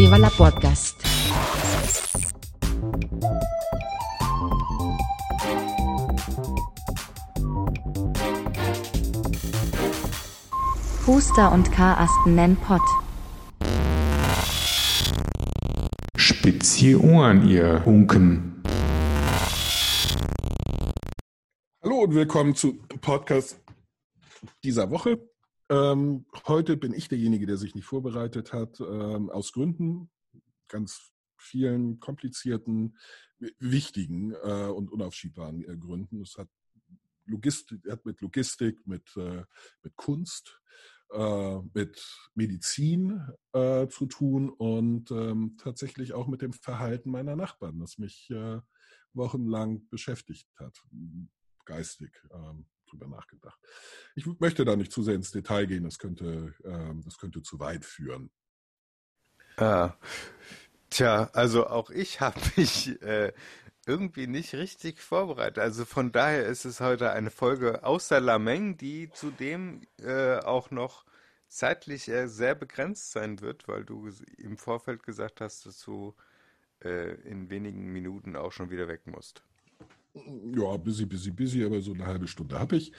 Viva la Podcast. Huster und Karasten nennen Pott. Spitz Ohren, ihr Hunken. Hallo und willkommen zu Podcast dieser Woche. Ähm, heute bin ich derjenige, der sich nicht vorbereitet hat, ähm, aus Gründen, ganz vielen komplizierten, wichtigen äh, und unaufschiebbaren äh, Gründen. Es hat, Logistik, hat mit Logistik, mit, äh, mit Kunst, äh, mit Medizin äh, zu tun und ähm, tatsächlich auch mit dem Verhalten meiner Nachbarn, das mich äh, wochenlang beschäftigt hat, geistig. Ähm, drüber nachgedacht. Ich möchte da nicht zu sehr ins Detail gehen, das könnte, ähm, das könnte zu weit führen. Ah. Tja, also auch ich habe mich äh, irgendwie nicht richtig vorbereitet. Also von daher ist es heute eine Folge außer Lameng, die zudem äh, auch noch zeitlich äh, sehr begrenzt sein wird, weil du im Vorfeld gesagt hast, dass du äh, in wenigen Minuten auch schon wieder weg musst. Ja, busy, busy, busy, aber so eine halbe Stunde habe ich.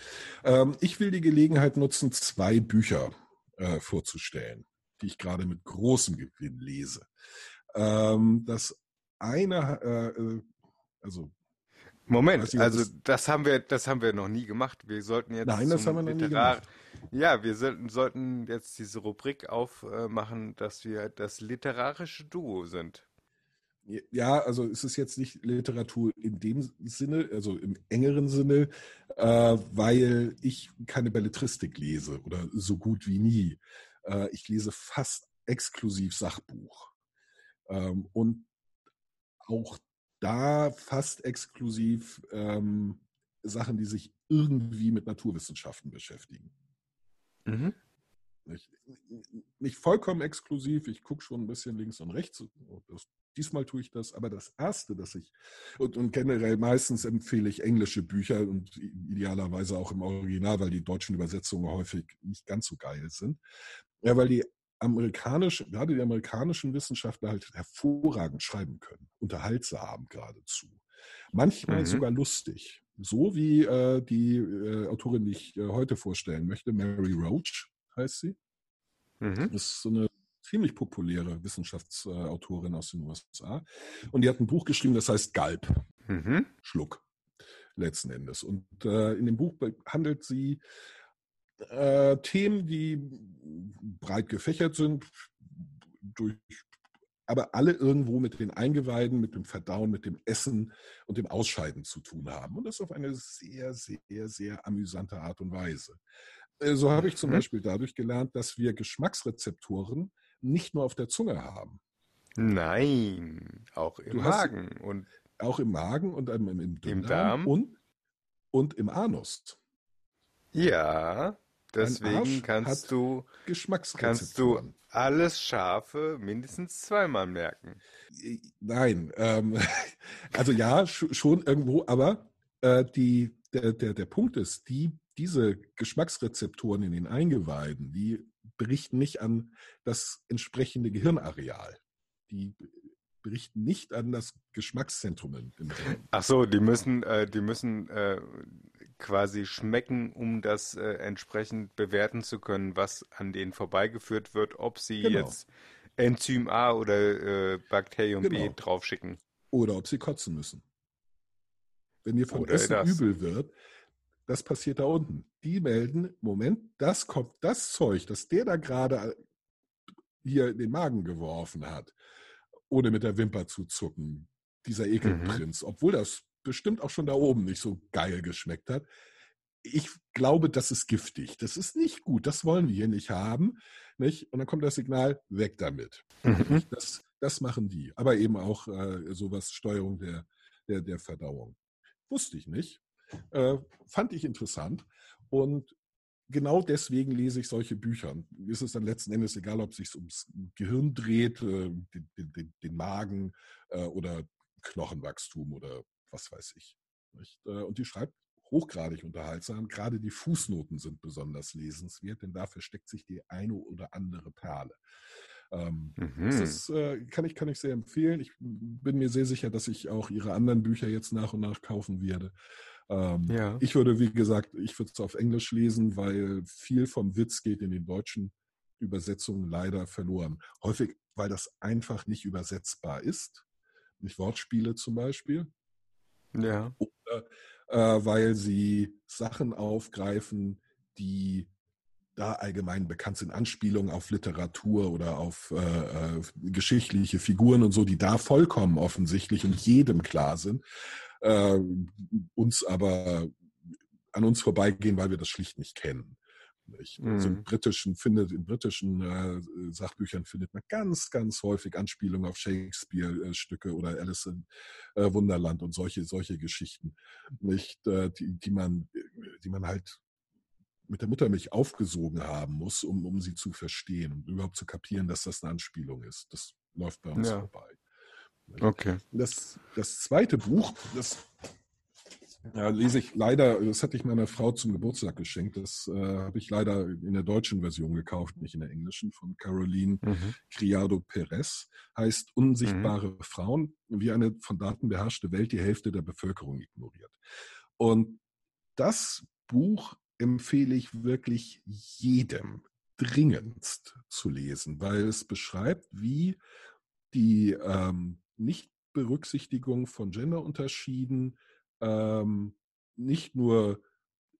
Ähm, ich will die Gelegenheit nutzen, zwei Bücher äh, vorzustellen, die ich gerade mit großem Gewinn lese. Ähm, das eine, äh, äh also Moment, also das haben wir, das haben wir noch nie gemacht. Wir sollten jetzt Nein, das haben wir noch Literar nie gemacht. Ja, wir sollten, sollten jetzt diese Rubrik aufmachen, dass wir das literarische Duo sind. Ja, also es ist jetzt nicht Literatur in dem Sinne, also im engeren Sinne, äh, weil ich keine Belletristik lese oder so gut wie nie. Äh, ich lese fast exklusiv Sachbuch. Ähm, und auch da fast exklusiv ähm, Sachen, die sich irgendwie mit Naturwissenschaften beschäftigen. Mhm. Nicht, nicht, vollkommen exklusiv, ich gucke schon ein bisschen links und rechts. Das, diesmal tue ich das, aber das Erste, das ich, und, und, generell meistens empfehle ich englische Bücher und idealerweise auch im Original, weil die deutschen Übersetzungen häufig nicht ganz so geil sind. Ja, weil die amerikanischen, gerade die amerikanischen Wissenschaftler halt hervorragend schreiben können, unterhaltsam geradezu. Manchmal mhm. sogar lustig. So wie äh, die äh, Autorin, die ich äh, heute vorstellen möchte, Mary Roach heißt sie. Mhm. Das ist so eine ziemlich populäre Wissenschaftsautorin aus den USA. Und die hat ein Buch geschrieben, das heißt Galb. Mhm. Schluck. Letzten Endes. Und äh, in dem Buch handelt sie äh, Themen, die breit gefächert sind, durch, aber alle irgendwo mit den Eingeweiden, mit dem Verdauen, mit dem Essen und dem Ausscheiden zu tun haben. Und das auf eine sehr, sehr, sehr amüsante Art und Weise. Äh, so habe ich zum mhm. Beispiel dadurch gelernt, dass wir Geschmacksrezeptoren nicht nur auf der Zunge haben. Nein, auch im Magen. Und auch im Magen und im, im, im Darm und, und im Anus. Ja, deswegen kannst du, kannst du alles Scharfe mindestens zweimal merken. Nein, ähm, also ja, schon irgendwo, aber äh, die, der, der, der Punkt ist, die diese Geschmacksrezeptoren in den Eingeweiden, die berichten nicht an das entsprechende Gehirnareal. Die berichten nicht an das Geschmackszentrum im Gehirn. Ach so, die müssen, äh, die müssen äh, quasi schmecken, um das äh, entsprechend bewerten zu können, was an denen vorbeigeführt wird, ob sie genau. jetzt Enzym A oder äh, Bakterium genau. B draufschicken. Oder ob sie kotzen müssen. Wenn dir vom oder Essen das. übel wird, das passiert da unten. Die melden, Moment, das kommt, das Zeug, das der da gerade hier in den Magen geworfen hat, ohne mit der Wimper zu zucken, dieser mhm. Ekelprinz, mhm. obwohl das bestimmt auch schon da oben nicht so geil geschmeckt hat. Ich glaube, das ist giftig. Das ist nicht gut. Das wollen wir hier nicht haben. Nicht? Und dann kommt das Signal, weg damit. Mhm. Das, das machen die. Aber eben auch äh, sowas Steuerung der, der, der Verdauung. Wusste ich nicht. Äh, fand ich interessant. Und genau deswegen lese ich solche Bücher. Ist es dann letzten Endes egal, ob es sich ums Gehirn dreht, äh, den, den, den, Magen äh, oder Knochenwachstum oder was weiß ich. Nicht? Äh, und die schreibt hochgradig unterhaltsam. Gerade die Fußnoten sind besonders lesenswert, denn da versteckt sich die eine oder andere Perle. Ähm, Mhm. das ist, äh, kann, ich, kann ich sehr empfehlen. Ich bin mir sehr sicher, dass ich auch ihre anderen Bücher jetzt nach und nach kaufen werde. Ähm, Ja. Ich würde, wie gesagt, ich würde es auf Englisch lesen, weil viel vom Witz geht in den deutschen Übersetzungen leider verloren. Häufig, weil das einfach nicht übersetzbar ist. Nicht Wortspiele zum Beispiel Ja. oder äh, weil sie Sachen aufgreifen, die da allgemein bekannt sind, Anspielungen auf Literatur oder auf äh, äh, geschichtliche Figuren und so, die da vollkommen offensichtlich und jedem klar sind, äh, uns aber an uns vorbeigehen, weil wir das schlicht nicht kennen. Nicht? Also Mhm. in britischen findet in britischen äh, Sachbüchern findet man ganz, ganz häufig Anspielungen auf Shakespeare-Stücke oder Alice in äh, Wunderland und solche, solche Geschichten, nicht, äh, die, die man, die man halt mit der Muttermilch aufgesogen haben muss, um, um sie zu verstehen und überhaupt zu kapieren, dass das eine Anspielung ist. Das läuft bei uns Ja. vorbei. Okay. Das, das zweite Buch, das ja, lese ich leider, das hatte ich meiner Frau zum Geburtstag geschenkt. Das äh, habe ich leider in der deutschen Version gekauft, nicht in der englischen, von Caroline Mhm. Criado Perez. Heißt Unsichtbare Frauen, wie eine von Daten beherrschte Welt die Hälfte der Bevölkerung ignoriert. Und das Buch empfehle ich wirklich jedem dringendst zu lesen, weil es beschreibt, wie die ähm, Nichtberücksichtigung von Genderunterschieden ähm, nicht nur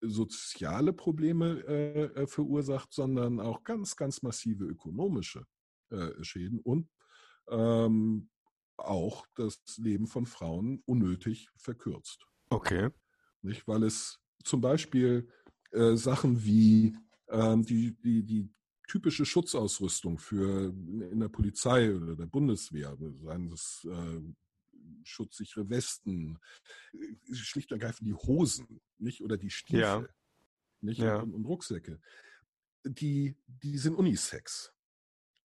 soziale Probleme äh, äh, verursacht, sondern auch ganz, ganz massive ökonomische äh, Schäden und ähm, auch das Leben von Frauen unnötig verkürzt. Okay. Nicht? Weil es zum Beispiel äh, Sachen wie ähm, die, die, die typische Schutzausrüstung für in der Polizei oder der Bundeswehr, seien es äh, schutzsichere Westen, äh, schlicht und ergreifend die Hosen, nicht? Oder die Stiefel, Ja. nicht? Ja. Und, und Rucksäcke. Die, die sind Unisex.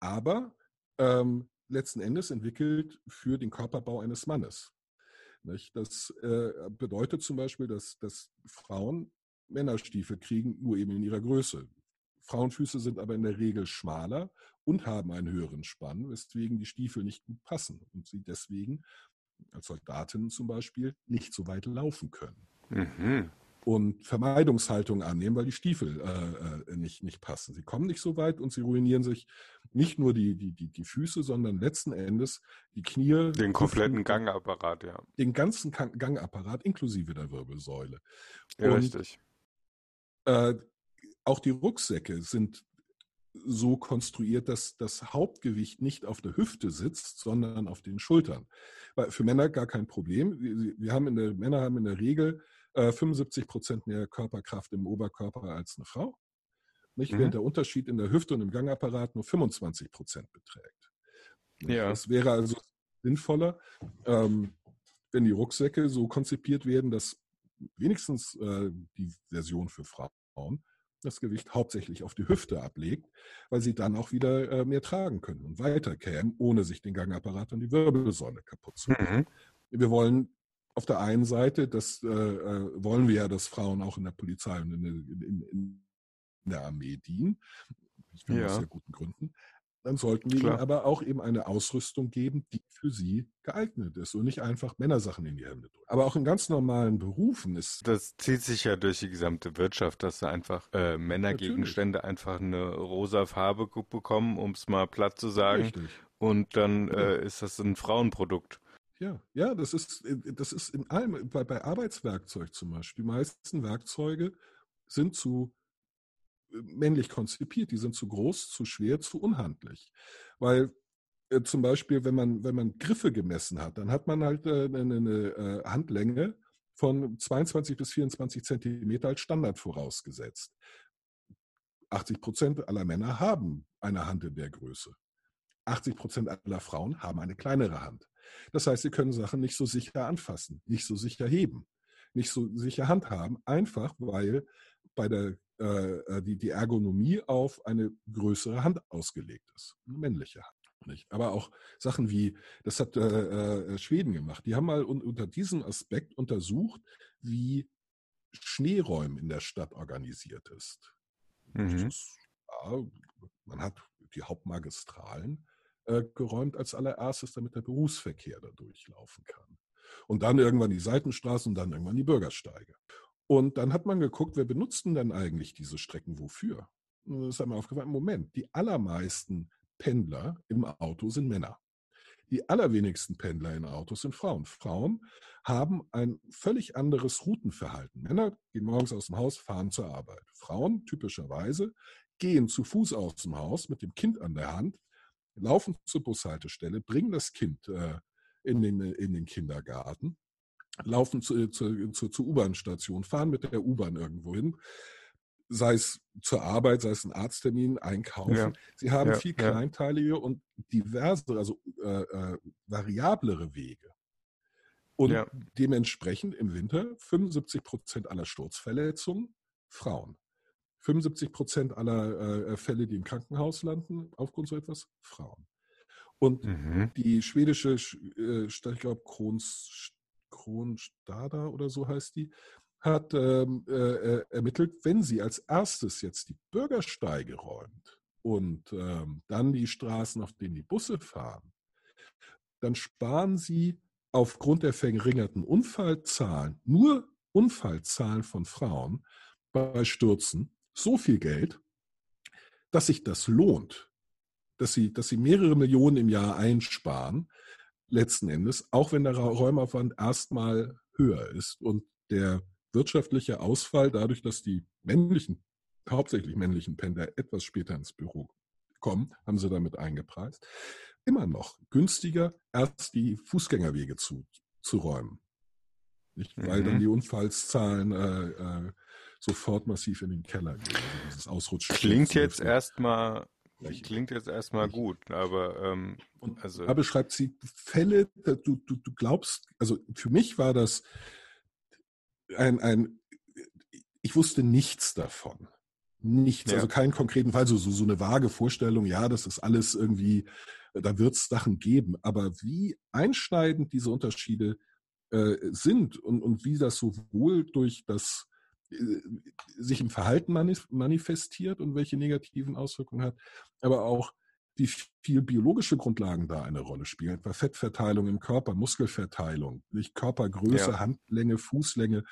Aber ähm, letzten Endes entwickelt für den Körperbau eines Mannes. Nicht? Das äh, bedeutet zum Beispiel, dass, dass Frauen Männerstiefel kriegen, nur eben in ihrer Größe. Frauenfüße sind aber in der Regel schmaler und haben einen höheren Spann, weswegen die Stiefel nicht gut passen und sie deswegen als Soldatinnen zum Beispiel nicht so weit laufen können Mhm. und Vermeidungshaltung annehmen, weil die Stiefel äh, äh, nicht, nicht passen. Sie kommen nicht so weit und sie ruinieren sich nicht nur die, die, die, die Füße, sondern letzten Endes die Knie, Den kompletten Hüften, Gangapparat, ja. den ganzen Gang- Gangapparat inklusive der Wirbelsäule. Ja, Und- richtig. Äh, auch die Rucksäcke sind so konstruiert, dass das Hauptgewicht nicht auf der Hüfte sitzt, sondern auf den Schultern. Weil für Männer gar kein Problem. Wir, haben in der, Männer haben in der Regel äh, 75 Prozent mehr Körperkraft im Oberkörper als eine Frau. Nicht? Mhm. Während der Unterschied in der Hüfte und im Gangapparat nur 25 Prozent beträgt. Ja. Es wäre also sinnvoller, ähm, wenn die Rucksäcke so konzipiert werden, dass wenigstens äh, die Version für Frauen das Gewicht hauptsächlich auf die Hüfte ablegt, weil sie dann auch wieder äh, mehr tragen können und weiterkämen, ohne sich den Gangapparat und die Wirbelsäule kaputt zu machen. Mhm. Wir wollen auf der einen Seite, das äh, äh, wollen wir ja, dass Frauen auch in der Polizei und in, in, in der Armee dienen. Ich finde Ja. aus sehr guten Gründen. Dann sollten wir Klar. ihnen aber auch eben eine Ausrüstung geben, die für sie geeignet ist und nicht einfach Männersachen in die Hände drücken. Aber auch in ganz normalen Berufen ist Das zieht sich ja durch die gesamte Wirtschaft, dass da einfach äh, Männergegenstände einfach eine rosa Farbe bekommen, um es mal platt zu sagen. richtig. Und dann äh, ist das ein Frauenprodukt. Ja, ja, das ist, das ist in allem, bei, bei Arbeitswerkzeug zum Beispiel. Die meisten Werkzeuge sind zu männlich konzipiert, die sind zu groß, zu schwer, zu unhandlich. Weil äh, zum Beispiel, wenn man, wenn man Griffe gemessen hat, dann hat man halt äh, eine, eine äh, Handlänge von 22 bis 24 Zentimeter als Standard vorausgesetzt. 80 Prozent aller Männer haben eine Hand in der Größe. 80 Prozent aller Frauen haben eine kleinere Hand. Das heißt, sie können Sachen nicht so sicher anfassen, nicht so sicher heben, nicht so sicher handhaben, einfach weil bei der äh, die, die Ergonomie auf eine größere Hand ausgelegt ist, eine männliche Hand. Nicht? Aber auch Sachen wie, das hat äh, äh, Schweden gemacht, die haben mal un unter diesem Aspekt untersucht, wie Schneeräumen in der Stadt organisiert ist. Mhm. Das, ja, man hat die Hauptmagistralen äh, geräumt als allererstes, damit der Berufsverkehr da durchlaufen kann. Und dann irgendwann die Seitenstraßen und dann irgendwann die Bürgersteige. Und dann hat man geguckt, wer benutzt denn eigentlich diese Strecken wofür? Und dann ist einem aufgefallen, Moment, die allermeisten Pendler im Auto sind Männer. Die allerwenigsten Pendler in Autos sind Frauen. Frauen haben ein völlig anderes Routenverhalten. Männer gehen morgens aus dem Haus, fahren zur Arbeit. Frauen typischerweise gehen zu Fuß aus dem Haus mit dem Kind an der Hand, laufen zur Bushaltestelle, bringen das Kind äh, in, den, in den Kindergarten, laufen zu, zu, zu, zur U-Bahn-Station, fahren mit der U-Bahn irgendwo hin, sei es zur Arbeit, sei es ein Arzttermin, einkaufen. Ja. Sie haben ja, viel kleinteilige und diverse, also äh, äh, variablere Wege. Und ja. dementsprechend im Winter 75 Prozent aller Sturzverletzungen Frauen. 75 Prozent aller äh, Fälle, die im Krankenhaus landen, aufgrund so etwas, Frauen. Und mhm. die schwedische, äh, ich glaube, Krons, Kronstada oder so heißt die, hat ähm, äh, äh, ermittelt, wenn sie als erstes jetzt die Bürgersteige räumt und ähm, dann die Straßen, auf denen die Busse fahren, dann sparen sie aufgrund der verringerten Unfallzahlen, nur Unfallzahlen von Frauen bei Stürzen, so viel Geld, dass sich das lohnt, dass sie, dass sie mehrere Millionen im Jahr einsparen, letzten Endes, auch wenn der Räumaufwand erstmal höher ist und der wirtschaftliche Ausfall dadurch, dass die männlichen, hauptsächlich männlichen Pendler etwas später ins Büro kommen, haben sie damit eingepreist, immer noch günstiger, erst die Fußgängerwege zu, zu räumen. Nicht? Weil mhm. dann die Unfallszahlen äh, äh, sofort massiv in den Keller gehen. Also dieses Ausrutschen. Klingt jetzt erstmal Klingt jetzt erstmal gut, aber ähm, also da beschreibt sie Fälle, du, du, du glaubst, also für mich war das ein, ein, ich wusste nichts davon. Nichts, ja. also keinen konkreten Fall, so, so, so eine vage Vorstellung, ja, das ist alles irgendwie, da wird es Sachen geben. Aber wie einschneidend diese Unterschiede äh, sind und, und wie das sowohl durch das sich im Verhalten manifestiert und welche negativen Auswirkungen hat, aber auch wie viel biologische Grundlagen da eine Rolle spielen, etwa Fettverteilung im Körper, Muskelverteilung, nicht Körpergröße, ja. Handlänge, Fußlänge,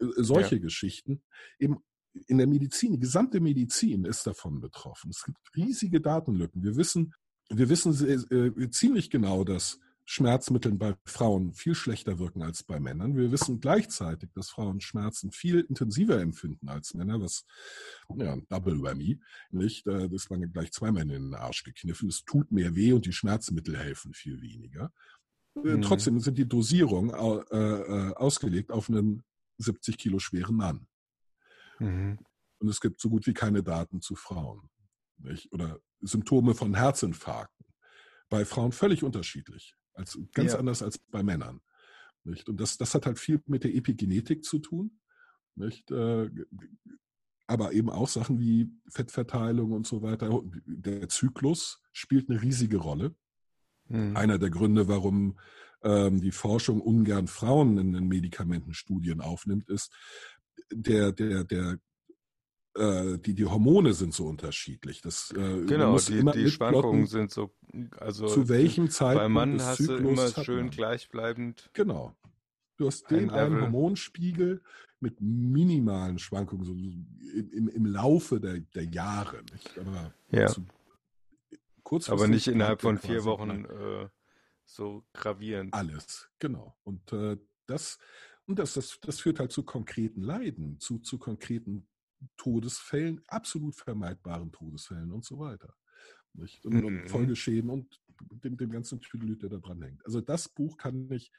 äh, solche ja. Geschichten. Eben in der Medizin, die gesamte Medizin ist davon betroffen. Es gibt riesige Datenlücken. Wir wissen, wir wissen äh, ziemlich genau, dass Schmerzmitteln bei Frauen viel schlechter wirken als bei Männern. Wir wissen gleichzeitig, dass Frauen Schmerzen viel intensiver empfinden als Männer, was ja, Double Whammy, nicht? Äh, das man gleich zweimal in den Arsch gekniffen. Es tut mehr weh und die Schmerzmittel helfen viel weniger. Äh, mhm. Trotzdem sind die Dosierungen äh, ausgelegt auf einen 70 Kilo schweren Mann. Mhm. Und es gibt so gut wie keine Daten zu Frauen. Nicht? Oder Symptome von Herzinfarkten. Bei Frauen völlig unterschiedlich. Als, ganz ja. anders als bei Männern. Nicht? Und das, das hat halt viel mit der Epigenetik zu tun. Nicht? Äh, aber eben auch Sachen wie Fettverteilung und so weiter. Der Zyklus spielt eine riesige Rolle. Mhm. Einer der Gründe, warum ähm, die Forschung ungern Frauen in den Medikamentenstudien aufnimmt, ist, der, der, der äh, die, die Hormone sind so unterschiedlich. Das, äh, genau, die, die Schwankungen sind so, also zu welchem Zeitpunkt Bei Mann hast Zyklus du immer schön man. gleichbleibend. Genau. Du hast den einen Hormonspiegel mit minimalen Schwankungen so im, im, im Laufe der, der Jahre. Nicht? Aber, ja. Aber nicht innerhalb von vier Wochen äh, so gravierend. Alles, genau. Und äh, das und das, das, das führt halt zu konkreten Leiden, zu, zu konkreten Todesfällen, absolut vermeidbaren Todesfällen und so weiter. Nicht? Und, und mhm. Folgeschäden und dem, dem ganzen Tüdelüt, der da dran hängt. Also das Buch kann ich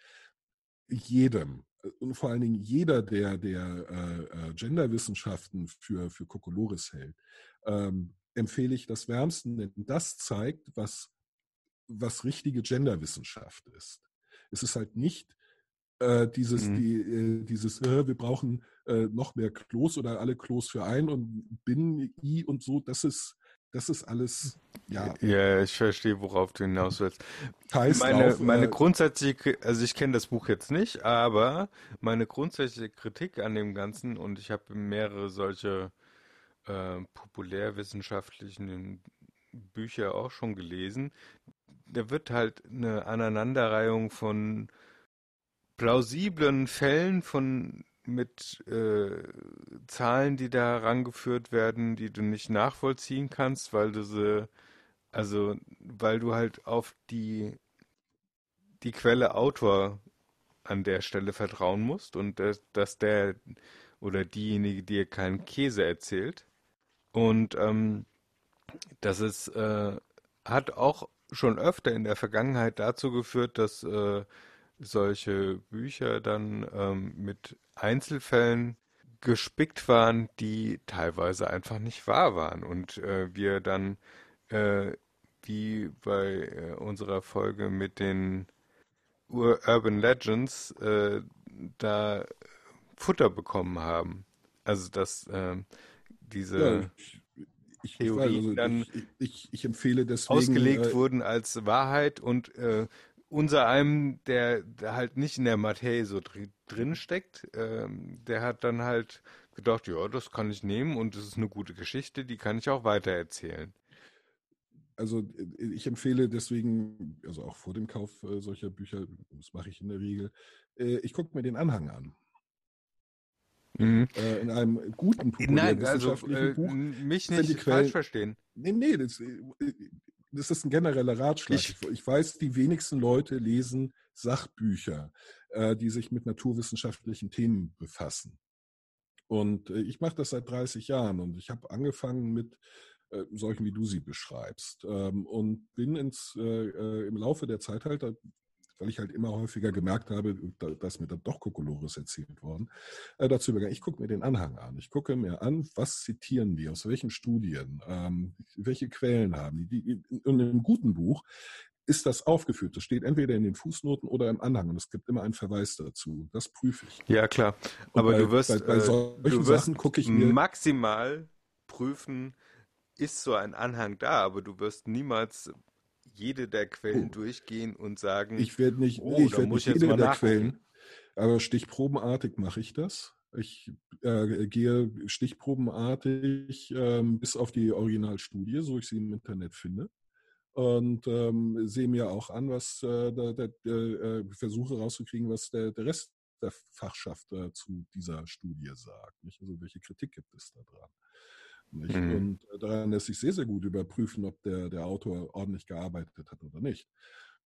jedem und vor allen Dingen jeder, der, der äh, äh, Genderwissenschaften für, für Kokolores hält, ähm, empfehle ich das wärmsten, denn das zeigt, was, was richtige Genderwissenschaft ist. Es ist halt nicht äh, dieses, mhm. die, äh, dieses, äh, wir brauchen äh, noch mehr Klos oder alle Klos für ein und Binnen, I und so, das ist, das ist alles, ja. Ja, ich verstehe, worauf du hinaus willst. Heißt meine, auf, meine äh, grundsätzliche, also ich kenne das Buch jetzt nicht, aber meine grundsätzliche Kritik an dem Ganzen, und ich habe mehrere solche äh, populärwissenschaftlichen Bücher auch schon gelesen, da wird halt eine Aneinanderreihung von plausiblen Fällen von mit äh, Zahlen, die da herangeführt werden, die du nicht nachvollziehen kannst, weil du sie, also weil du halt auf die die Quelle Autor an der Stelle vertrauen musst und dass, dass der oder diejenige dir keinen Käse erzählt. Und ähm, das ist, äh, hat auch schon öfter in der Vergangenheit dazu geführt, dass äh, solche Bücher dann ähm, mit Einzelfällen gespickt waren, die teilweise einfach nicht wahr waren. Und äh, wir dann, äh, wie bei äh, unserer Folge mit den Ur Urban Legends, äh, da Futter bekommen haben. Also dass ähm, diese Ja, ich, ich, Theorien also dann ich, ich, ich empfehle deswegen. ausgelegt äh, wurden als Wahrheit und äh, unser einem, der, der halt nicht in der Materie so dri drin steckt, ähm, der hat dann halt gedacht, ja, das kann ich nehmen und das ist eine gute Geschichte, die kann ich auch weitererzählen. also äh, ich empfehle deswegen, also auch vor dem Kauf äh, solcher Bücher, das mache ich in der Regel, äh, ich gucke mir den Anhang an. Mhm. Äh, in einem guten Nein, also äh, Buch mich nicht falsch verstehen. Nee, nee, das, äh, das ist ein genereller Ratschlag. Ich, Ich, weiß, die wenigsten Leute lesen Sachbücher, äh, die sich mit naturwissenschaftlichen Themen befassen. Und äh, ich mache das seit 30 Jahren und ich habe angefangen mit äh, solchen, wie du sie beschreibst. Ähm, und bin ins, äh, äh, im Laufe der Zeit halt, weil ich halt immer häufiger gemerkt habe, da, dass mir dann doch Kokolores erzählt worden, äh, dazu übergegangen, ich gucke mir den Anhang an. Ich gucke mir an, was zitieren die, aus welchen Studien, ähm, welche Quellen haben die. die. In einem guten Buch ist das aufgeführt. Das steht entweder in den Fußnoten oder im Anhang und es gibt immer einen Verweis dazu. Das prüfe ich. ja, klar. Aber bei, du wirst, bei, bei äh, solchen wirst Sachen gucke ich mir maximal prüfen, ist so ein Anhang da, aber du wirst niemals jede der Quellen Oh. durchgehen und sagen, Ich werde nicht, oh, ich werde nicht jede der nachgucken. Quellen, aber stichprobenartig mache ich das. Ich äh, gehe stichprobenartig ähm, bis auf die Originalstudie, so ich sie im Internet finde. Und ähm, sehe mir auch an, was äh, der, der, der, äh, versuche rauszukriegen, was der, der Rest der Fachschaft äh, zu dieser Studie sagt. Nicht? Also welche Kritik gibt es da dran? Nicht? Mhm. Und äh, daran lässt sich sehr, sehr gut überprüfen, ob der, der Autor ordentlich gearbeitet hat oder nicht.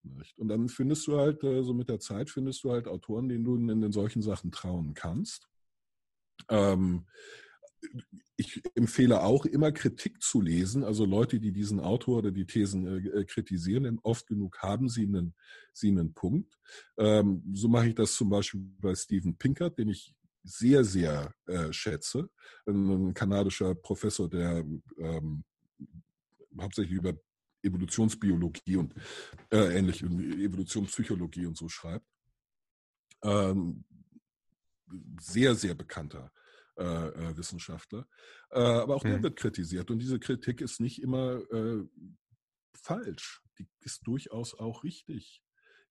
Nicht? Und dann findest du halt, äh, so mit der Zeit findest du halt Autoren, denen du in, in solchen Sachen trauen kannst. Ähm, ich empfehle auch immer Kritik zu lesen, also Leute, die diesen Autor oder die Thesen äh, äh, kritisieren, denn oft genug haben sie einen, sie einen Punkt. Ähm, so mache ich das zum Beispiel bei Steven Pinkert, den ich sehr, sehr äh, schätze. Ein, ein kanadischer Professor, der ähm, hauptsächlich über Evolutionsbiologie und äh, ähnlich, Evolutionspsychologie und so schreibt. Ähm, sehr, sehr bekannter äh, äh, Wissenschaftler. Äh, aber auch der Mhm. wird kritisiert. Und diese Kritik ist nicht immer äh, falsch. Die ist durchaus auch richtig.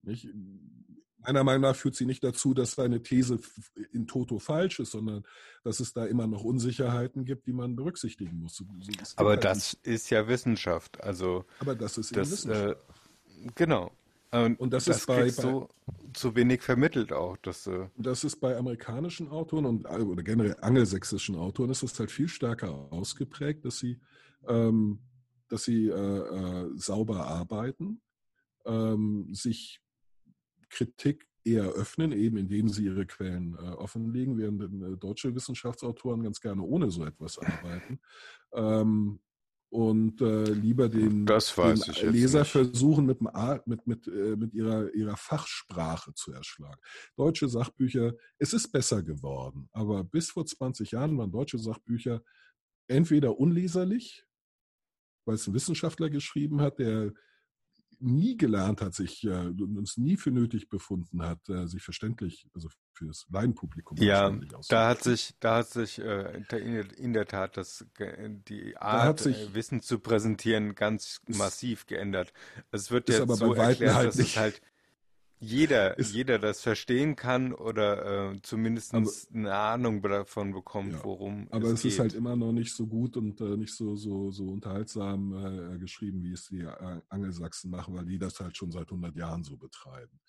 Nicht? Meiner Meinung nach führt sie nicht dazu, dass seine These in toto falsch ist, sondern dass es da immer noch Unsicherheiten gibt, die man berücksichtigen muss. So- so- Aber halt das ist ja Wissenschaft. Also aber das ist eben das, Wissenschaft. äh, genau. Und, Und das das ist bei- bei- du zu wenig vermittelt auch. Dass, äh, Und das ist bei amerikanischen Autoren und äh, oder generell angelsächsischen Autoren ist es halt viel stärker ausgeprägt, dass sie, ähm, dass sie äh, äh, sauber arbeiten, ähm, sich Kritik eher öffnen, eben indem sie ihre Quellen äh, offenlegen, während äh, deutsche Wissenschaftsautoren ganz gerne ohne so etwas arbeiten. Ähm, und äh, lieber den, den Leser nicht. versuchen, mit, mit, mit, äh, mit ihrer, ihrer Fachsprache zu erschlagen. Deutsche Sachbücher, es ist besser geworden, aber bis vor 20 Jahren waren deutsche Sachbücher entweder unleserlich, weil es ein Wissenschaftler geschrieben hat, der nie gelernt hat, sich äh, und uns nie für nötig befunden hat, äh, sich verständlich, also für das Laienpublikum Ja, verständlich da hat sich, da hat sich äh, in der- Tat das, die Art, sich- äh, Wissen zu präsentieren, ganz massiv geändert. Es wird jetzt so erklärt, halt dass nicht- es halt, jeder, Ist- jeder das verstehen kann oder äh, zumindest Aber- eine Ahnung davon bekommt, Ja, worum Aber es es geht. ist halt immer noch nicht so gut und äh, nicht so, so, so unterhaltsam äh, geschrieben, wie es die äh, Angelsachsen machen, weil die das halt schon seit 100 Jahren so betreiben.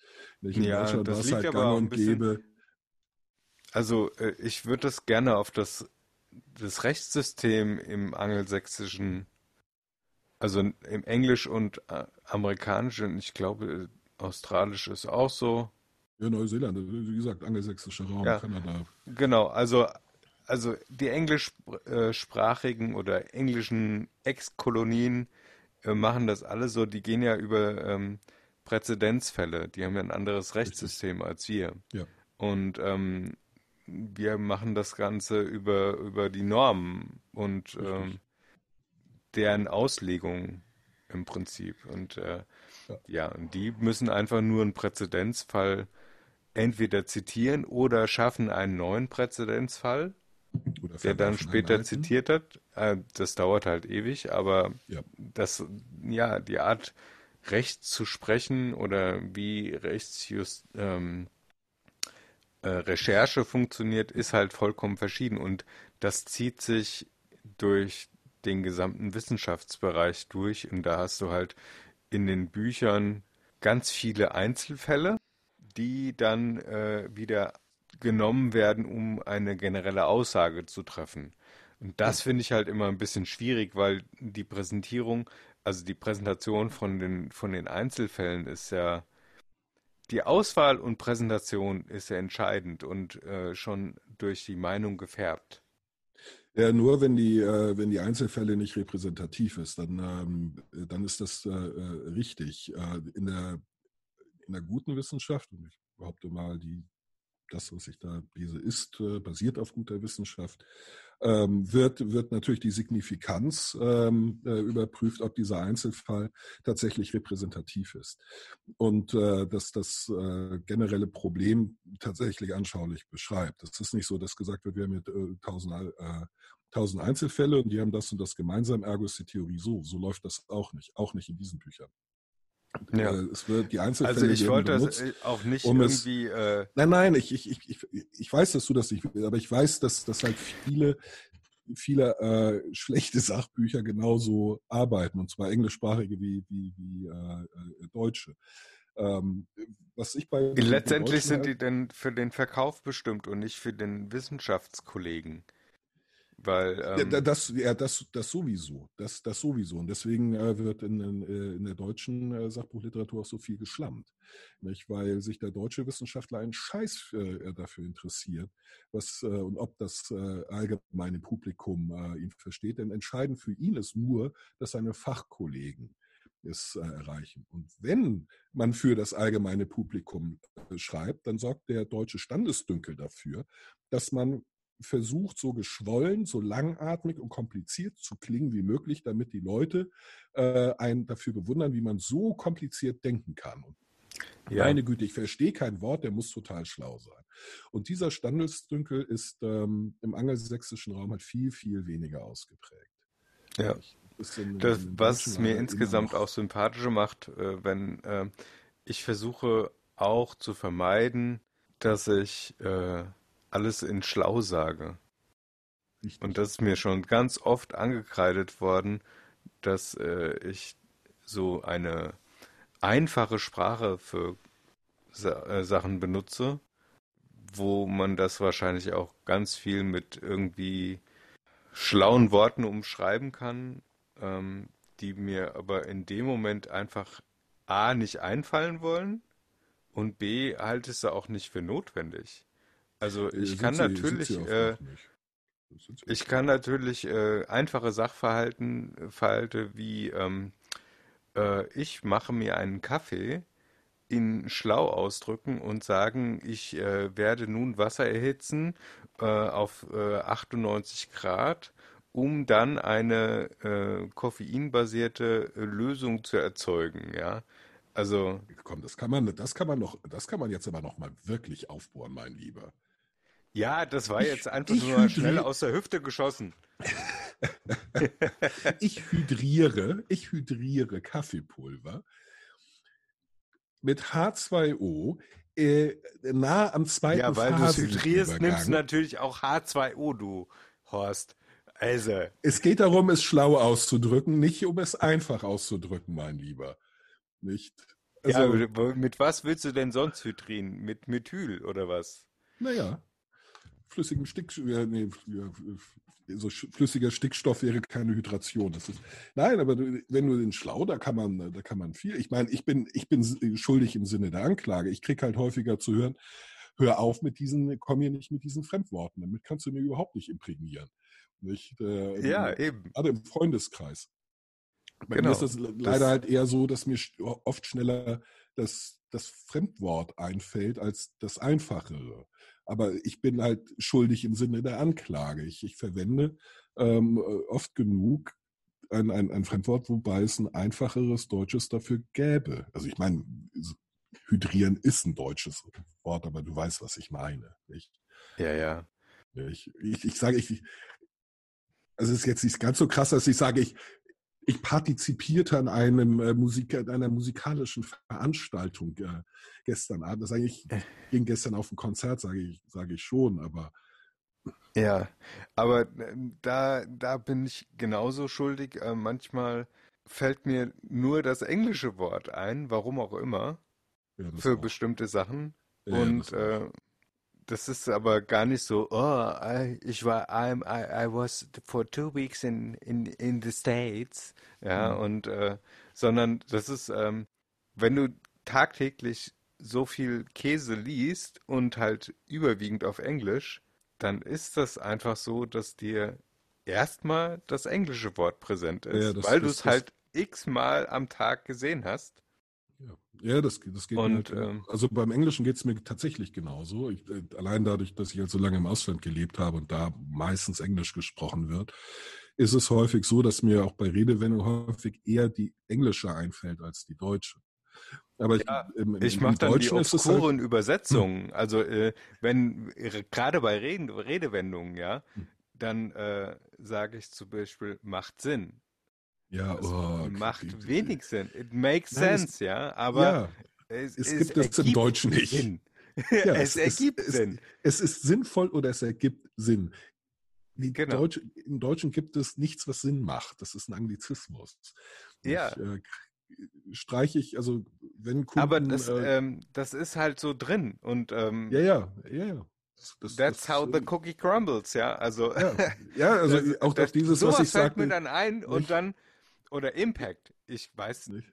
In Ja, Deutschland das liegt halt aber gang auch ein und bisschen- gäbe. Also äh, ich würde das gerne auf das, das Rechtssystem im Angelsächsischen, also im Englisch und äh, Amerikanischen, ich glaube, Australisch ist auch so. Ja, Neuseeland, wie gesagt, angelsächsischer Raum, Ja. Kanada. Genau, also, also die englischsprachigen oder englischen Ex-Kolonien äh, machen das alle so, die gehen ja über ähm, Präzedenzfälle, die haben ja ein anderes Rechtssystem als wir. Ja. Und ähm, wir machen das Ganze über, über die Normen und Richtig. ähm, deren Auslegung im Prinzip. Und äh, Ja. und die müssen einfach nur einen Präzedenzfall entweder zitieren oder schaffen einen neuen Präzedenzfall, der dann später zitiert hat. Äh, das dauert halt ewig, aber Ja. das, ja, die Art Recht zu sprechen oder wie Rechtsjust, ähm, äh, Recherche funktioniert, ist halt vollkommen verschieden und das zieht sich durch den gesamten Wissenschaftsbereich durch und da hast du halt in den Büchern ganz viele Einzelfälle, die dann äh, wieder genommen werden, um eine generelle Aussage zu treffen. Und das finde ich halt immer ein bisschen schwierig, weil die Präsentierung, also die Präsentation von den, von den Einzelfällen ist ja, die Auswahl und Präsentation ist ja entscheidend und äh, schon durch die Meinung gefärbt. Ja, nur wenn die, äh, wenn die Einzelfälle nicht repräsentativ ist, dann, ähm, dann ist das äh, äh, richtig. Äh, in, der, in der guten Wissenschaft, und ich behaupte mal, die, das, was ich da lese, ist, äh, basiert auf guter Wissenschaft, ähm, wird, wird natürlich die Signifikanz ähm, äh, überprüft, ob dieser Einzelfall tatsächlich repräsentativ ist. Und äh, dass das äh, generelle Problem tatsächlich anschaulich beschreibt. Es ist nicht so, dass gesagt wird, wir haben mit äh, tausend, äh, tausend Einzelfälle und die haben das und das gemeinsam, ergo ist die Theorie so. So läuft das auch nicht, auch nicht in diesen Büchern. Ja. Äh, es wird die Einzelfälle Also ich wollte das benutzt, äh, auch nicht um es- irgendwie äh, Nein, nein, ich, ich, ich, ich, weiß, dass du das nicht willst, aber ich weiß, dass, dass halt viele, viele äh, schlechte Sachbücher genauso arbeiten, und zwar englischsprachige wie, wie, wie äh, äh, deutsche. Ähm, was ich bei Letztendlich sind die denn für den Verkauf bestimmt und nicht für den Wissenschaftskollegen. Weil, Ja, ähm, da- das, ja, das, das sowieso. Das, das sowieso. Und deswegen äh, wird in, in, äh, in der deutschen äh, Sachbuchliteratur auch so viel geschlammt. Nicht? Weil sich der deutsche Wissenschaftler einen Scheiß äh, dafür interessiert, was äh, und ob das äh, allgemeine Publikum ihn versteht. Denn entscheidend für ihn ist nur, dass seine Fachkollegen es erreichen. Und wenn man für das allgemeine Publikum schreibt, dann sorgt der deutsche Standesdünkel dafür, dass man versucht, so geschwollen, so langatmig und kompliziert zu klingen wie möglich, damit die Leute äh, einen dafür bewundern, wie man so kompliziert denken kann. Ja, meine Güte, ich verstehe kein Wort, der muss total schlau sein. Und dieser Standesdünkel ist ähm, im angelsächsischen Raum halt viel, viel weniger ausgeprägt. ja. In- Das, in was es mir insgesamt auch sympathischer macht, äh, wenn äh, ich versuche auch zu vermeiden, dass ich äh, alles in schlau sage. Richtig. Und das ist mir schon ganz oft angekreidet worden, dass äh, ich so eine einfache Sprache für Sa äh, Sachen benutze, wo man das wahrscheinlich auch ganz viel mit irgendwie schlauen Worten umschreiben kann, ähm, die mir aber in dem Moment einfach A nicht einfallen wollen und B halte ich sie auch nicht für notwendig. Also Äh, ich kann natürlich äh, ich kann nicht. natürlich äh, einfache Sachverhalten, Verhalte wie ähm, äh, ich mache mir einen Kaffee in schlau ausdrücken und sagen, ich äh, werde nun Wasser erhitzen äh, auf äh, 98 Grad, um dann eine äh, koffeinbasierte äh, Lösung zu erzeugen, ja. Also Komm, das kann man, das kann man noch, das kann man jetzt aber noch mal wirklich aufbohren, mein Lieber. Ja, das war jetzt einfach ich nur schnell aus der Hüfte geschossen. Ich hydriere, ich hydriere Kaffeepulver mit H2O äh, nah am zweiten Ja, weil du es hydrierst, nimmst du natürlich auch H2O, du Horst. Also, Es geht darum, es schlau auszudrücken, nicht um es einfach auszudrücken, mein Lieber. Nicht? Also, ja, mit was willst du denn sonst hydrieren? Mit Methyl oder was? naja, flüssigem Stickstoff, ja, nee, so flüssiger Stickstoff wäre keine Hydration. Das ist, nein, aber wenn du den schlau, da kann man, da kann man viel. Ich meine, ich bin, ich bin schuldig im Sinne der Anklage. Ich krieg halt häufiger zu hören, hör auf mit diesen, komm hier nicht mit diesen Fremdworten. Damit kannst du mir überhaupt nicht imprägnieren. Nicht? Äh, Ja, eben. Gerade im Freundeskreis. Bei Genau. mir ist das le- leider halt eher so, dass mir oft schneller das, das Fremdwort einfällt als das Einfachere. Aber ich bin halt schuldig im Sinne der Anklage. Ich, ich verwende ähm, äh, oft genug ein, ein, ein Fremdwort, wobei es ein einfacheres Deutsches dafür gäbe. Also ich meine, hydrieren ist ein deutsches Wort, aber du weißt, was ich meine. Nicht? Ja, ja. Ich, ich, ich sage, ich, also es ist jetzt nicht ganz so krass, dass ich sage, ich, ich partizipierte an einem äh, Musik, an einer musikalischen Veranstaltung äh, gestern Abend. Das eigentlich Äh. ging gestern auf ein Konzert, sage ich, sage ich schon, aber Ja, aber ähm, da, da bin ich genauso schuldig. Äh, manchmal fällt mir nur das englische Wort ein, warum auch immer, ja, für auch. bestimmte Sachen. Ja, Und äh, das ist aber gar nicht so, oh, I, ich war, I'm, I, I was for two weeks in, in, in the States. Ja, Mhm. und, äh, sondern das ist, ähm, wenn du tagtäglich so viel Käse liest und halt überwiegend auf Englisch, dann ist das einfach so, dass dir erstmal das englische Wort präsent ist, Ja, das- weil du es halt x-mal am Tag gesehen hast. Ja, ja das, das geht Und, mir halt, ähm, also beim Englischen geht es mir tatsächlich genauso. Ich, äh, allein dadurch, dass ich halt so lange im Ausland gelebt habe und da meistens Englisch gesprochen wird, ist es häufig so, dass mir auch bei Redewendungen häufig eher die englische einfällt als die deutsche. Aber ich, Ja, im, im, Ich mache dann die halt, obskuren Übersetzungen. Also äh, wenn äh, gerade bei Reden, Redewendungen, ja, Hm. dann äh, sage ich zum Beispiel macht Sinn. Ja, Es oh, macht die- wenig Sinn. It makes Nein, es- sense, ja, aber ja, es, es es gibt es im Deutschen nicht. Sinn. Ja, es, ergibt es, Sinn. Es, es ist sinnvoll oder es ergibt Sinn. Genau. Deutsche, Im Deutschen gibt es nichts, was Sinn macht. Das ist ein Anglizismus. Ja. Ich, äh, streiche ich, also wenn Kunden... Aber das, äh, ähm, das ist halt so drin und ähm, ja, ja, ja, ja. Das, das, that's das, how the äh, cookie crumbles, ja. Also Ja, ja also das, auch, das, dieses, was ich fällt sagte. mir dann ein und nicht? dann oder Impact. Ich weiß nicht.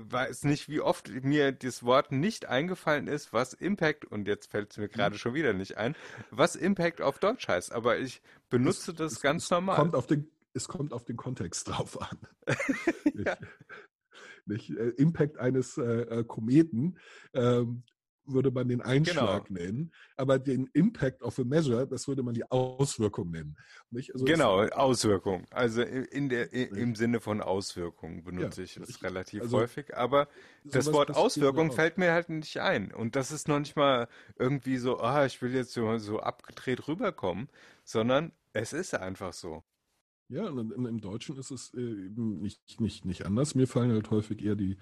weiß nicht, wie oft mir das Wort nicht eingefallen ist, was Impact, und jetzt fällt es mir gerade Hm. schon wieder nicht ein, was Impact auf Deutsch heißt, aber ich benutze das es- ganz es normal. Kommt auf den, es kommt auf den Kontext drauf an. Ja. nicht, nicht, äh, Impact eines äh, äh, Kometen ähm, würde man den Einschlag Genau. nennen, aber den Impact of a Measure, das würde man die Auswirkung nennen. Also Genau, Auswirkung. Also in der, im Sinne von Auswirkung benutze Ja, ich es relativ also häufig, aber das Wort Auswirkung fällt mir halt nicht ein. Und das ist noch nicht mal irgendwie so, ah, ich will jetzt so, so abgedreht rüberkommen, sondern es ist einfach so. Ja, und im, im Deutschen ist es äh, eben nicht, nicht, nicht anders. Mir fallen halt häufig eher die,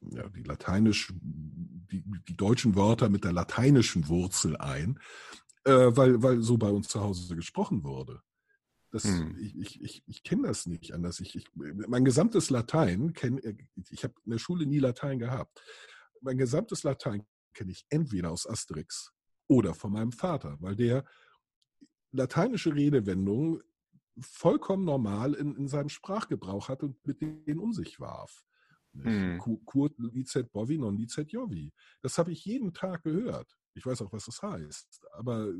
ja, die lateinisch, die, die deutschen Wörter mit der lateinischen Wurzel ein, äh, weil, weil so bei uns zu Hause gesprochen wurde. Das, Hm. Ich, ich, ich, ich kenne das nicht anders. Ich, ich, mein gesamtes Latein, kenn, ich habe in der Schule nie Latein gehabt. Mein gesamtes Latein kenne ich entweder aus Asterix oder von meinem Vater, weil der lateinische Redewendungen vollkommen normal in, in seinem Sprachgebrauch hat und mit denen um sich warf. Hm. Nicht? Kurt licet bovi non licet jovi. Das habe ich jeden Tag gehört. Ich weiß auch, was das heißt, aber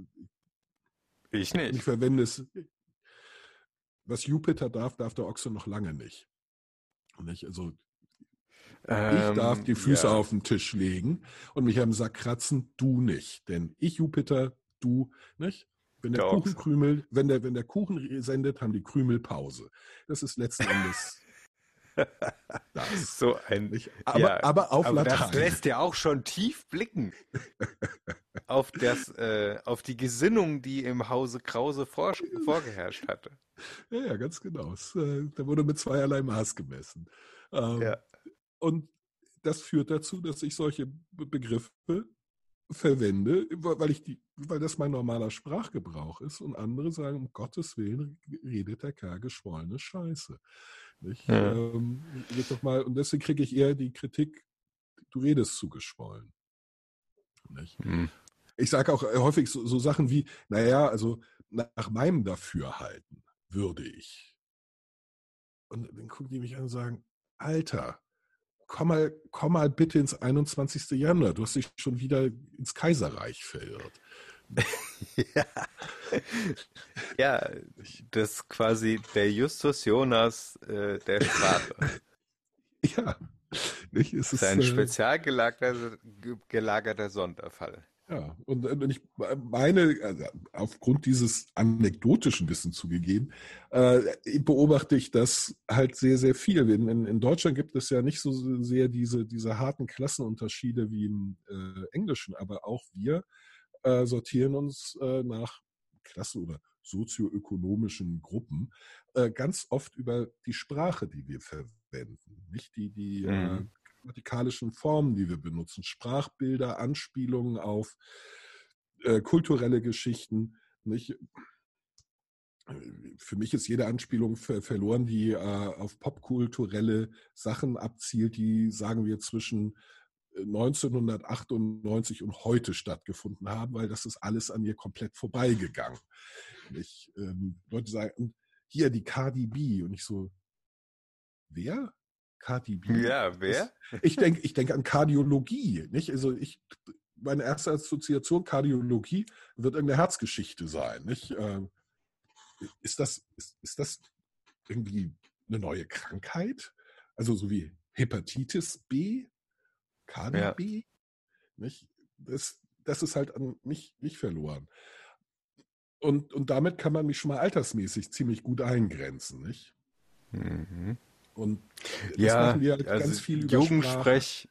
Ich ich nicht. verwende es. Was Jupiter darf, darf der Ochse noch lange nicht. Nicht? Also ich darf Ähm, die Füße ja. auf den Tisch legen und mich am Sack kratzen, du nicht. Denn ich Jupiter, du nicht. Wenn der, Der Kuchen Ochse. krümelt, wenn der, wenn der Kuchen sendet, haben die Krümel Pause. Das ist letzten Endes das. So ein? Aber, Ja, aber auf Aber das Latein. lässt ja auch schon tief blicken auf das, äh, auf die Gesinnung, die im Hause Krause vor, vorgeherrscht hatte. Ja, ja, ganz genau. Es, äh, da wurde mit zweierlei Maß gemessen. Ähm, Ja. Und das führt dazu, dass ich solche Begriffe verwende, weil ich die, weil das mein normaler Sprachgebrauch ist und andere sagen, um Gottes Willen redet der Kerl geschwollene Scheiße. Nicht? Ja. Ähm, doch mal, und deswegen kriege ich eher die Kritik, du redest zu geschwollen. Hm. Ich sage auch häufig so, so Sachen wie, naja, also nach meinem Dafürhalten würde ich. Und dann gucken die mich an und sagen, Alter, komm mal, komm mal bitte ins 21. Jahrhundert. Du hast dich schon wieder ins Kaiserreich verirrt. ja. ja, das ist quasi der Justus Jonas äh, der Sprache. ja. Nicht? Es ist, ein äh, spezial gelagerter, gelagerter Sonderfall. Ja, und, und ich meine, also aufgrund dieses anekdotischen Wissens zugegeben, äh, beobachte ich das halt sehr, sehr viel. In, in, in, Deutschland gibt es ja nicht so sehr diese, diese harten Klassenunterschiede wie im äh, Englischen, aber auch wir äh, sortieren uns äh, nach Klassen oder sozioökonomischen Gruppen äh, ganz oft über die Sprache, die wir verwenden, nicht die, die äh, mhm grammatikalischen Formen, die wir benutzen, Sprachbilder, Anspielungen auf äh, kulturelle Geschichten. Nicht? Für mich ist jede Anspielung ver verloren, die äh, auf popkulturelle Sachen abzielt, die, sagen wir, zwischen 1998 und heute stattgefunden haben, weil das ist alles an mir komplett vorbeigegangen. Ich, ähm, Leute sagen, hier die KDB und ich so, wer? Cardi B. Ja, wer? ich denke ich denk an Kardiologie. Nicht? Also ich, meine erste Assoziation Kardiologie wird irgendeine Herzgeschichte sein. Nicht? Ähm, ist, das, ist, ist das irgendwie eine neue Krankheit? Also so wie Hepatitis B, Cardi ja. Nicht? Das, das ist halt an mich nicht verloren. Und, und damit kann man mich schon mal altersmäßig ziemlich gut eingrenzen, nicht? Mhm. Und ja, machen wir halt also ganz viel über Jugendsprech.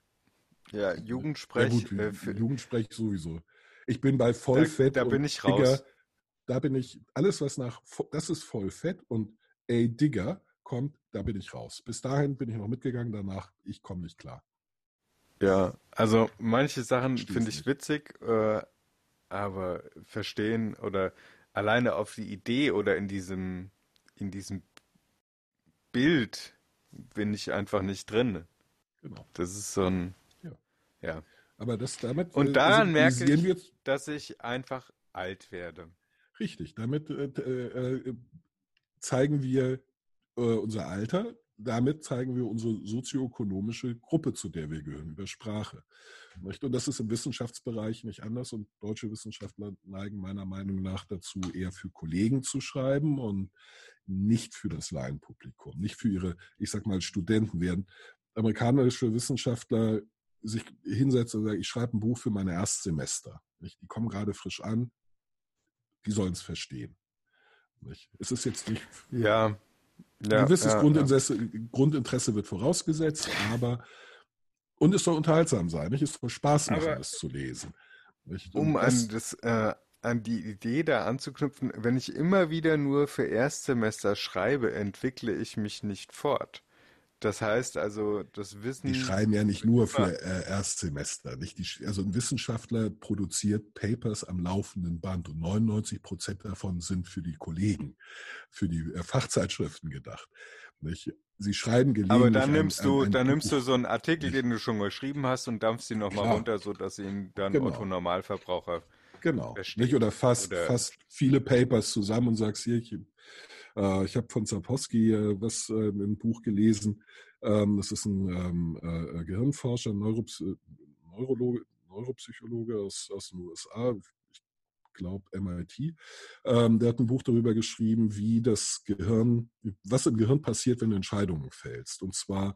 Ja, Jugendsprech. Ja, gut, äh, Jugendsprech sowieso. Ich bin bei Vollfett. Da, da bin ich raus. Digger, da bin ich, alles was nach, das ist Vollfett und ey Digger kommt, da bin ich raus. Bis dahin bin ich noch mitgegangen, danach, ich komme nicht klar. Ja, also manche Sachen finde ich witzig, äh, aber verstehen oder alleine auf die Idee oder in diesem, in diesem Bild bin ich einfach nicht drin. Genau. Das ist so ein. Ja. ja. Aber das damit. Und äh, daran merke ich, wir, dass ich einfach alt werde. Richtig. Damit äh, äh, zeigen wir äh, unser Alter. Damit zeigen wir unsere sozioökonomische Gruppe, zu der wir gehören, über Sprache. Und das ist im Wissenschaftsbereich nicht anders. Und deutsche Wissenschaftler neigen meiner Meinung nach dazu, eher für Kollegen zu schreiben und nicht für das Laienpublikum, nicht für ihre, ich sag mal, Studenten werden. Amerikanische Wissenschaftler sich hinsetzen und sagen, ich schreibe ein Buch für meine Erstsemester. Die kommen gerade frisch an, die sollen es verstehen. Es ist jetzt nicht. Ja. Ja ein gewisses ja, Grundinteresse, ja. Grundinteresse wird vorausgesetzt, aber und es soll unterhaltsam sein, nicht? Es soll Spaß machen, aber es zu lesen. Um an das äh, an die Idee da anzuknüpfen, wenn ich immer wieder nur für Erstsemester schreibe, entwickle ich mich nicht fort. Das heißt also, das Wissen. Die schreiben ja nicht nur für äh, Erstsemester. Nicht? Die, also ein Wissenschaftler produziert Papers am laufenden Band und 99 Prozent davon sind für die Kollegen, für die äh, Fachzeitschriften gedacht. Nicht? Sie schreiben gelegentlich. Aber dann nimmst ein, du, ein, ein dann Buch. nimmst du so einen Artikel, den du schon geschrieben hast und dampfst ihn nochmal runter, sodass ihn dann genau. Otto Normalverbraucher Genau. Nicht? Oder fast, oder fast viele Papers zusammen und sagst, hier, ich, äh, ich habe von Sapolsky äh, was äh, im Buch gelesen. Ähm, das ist ein ähm, äh, Gehirnforscher, Neurops Neurologe, Neuropsychologe aus, aus den USA. Ich glaube MIT. Ähm, der hat ein Buch darüber geschrieben, wie das Gehirn, was im Gehirn passiert, wenn du Entscheidungen fällst. Und zwar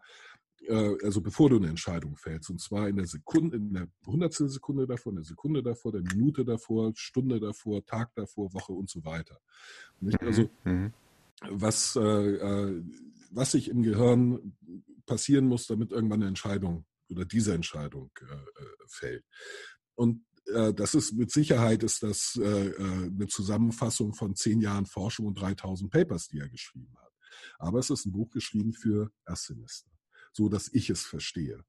äh, also bevor du eine Entscheidung fällst, und zwar in der Sekunde, in der Hundertstel Sekunde davor, in der Sekunde davor, der Minute davor, Stunde davor, Tag davor, Woche und so weiter. Mhm, also mhm. Was, äh, äh, was sich im Gehirn passieren muss, damit irgendwann eine Entscheidung oder diese Entscheidung äh, äh fällt. Und äh, das ist mit Sicherheit ist das eine Zusammenfassung von zehn Jahren Forschung und 3000 Papers, die er geschrieben hat. Aber es ist ein Buch geschrieben für Erstsemester so dass ich es verstehe.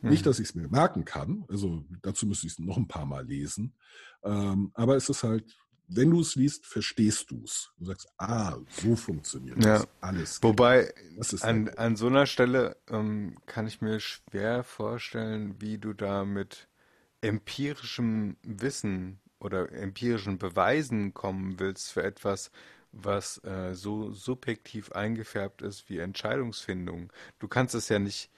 Nicht, dass ich es mir merken kann, also dazu müsste ich es noch ein paar Mal lesen, ähm, aber es ist halt, wenn du es liest, verstehst du es. Du sagst, ah, so funktioniert Ja. das. Alles. Wobei, Das an, halt- an so einer Stelle ähm, kann ich mir schwer vorstellen, wie du da mit empirischem Wissen oder empirischen Beweisen kommen willst für etwas, was äh, so subjektiv eingefärbt ist wie Entscheidungsfindung. Du kannst es ja nicht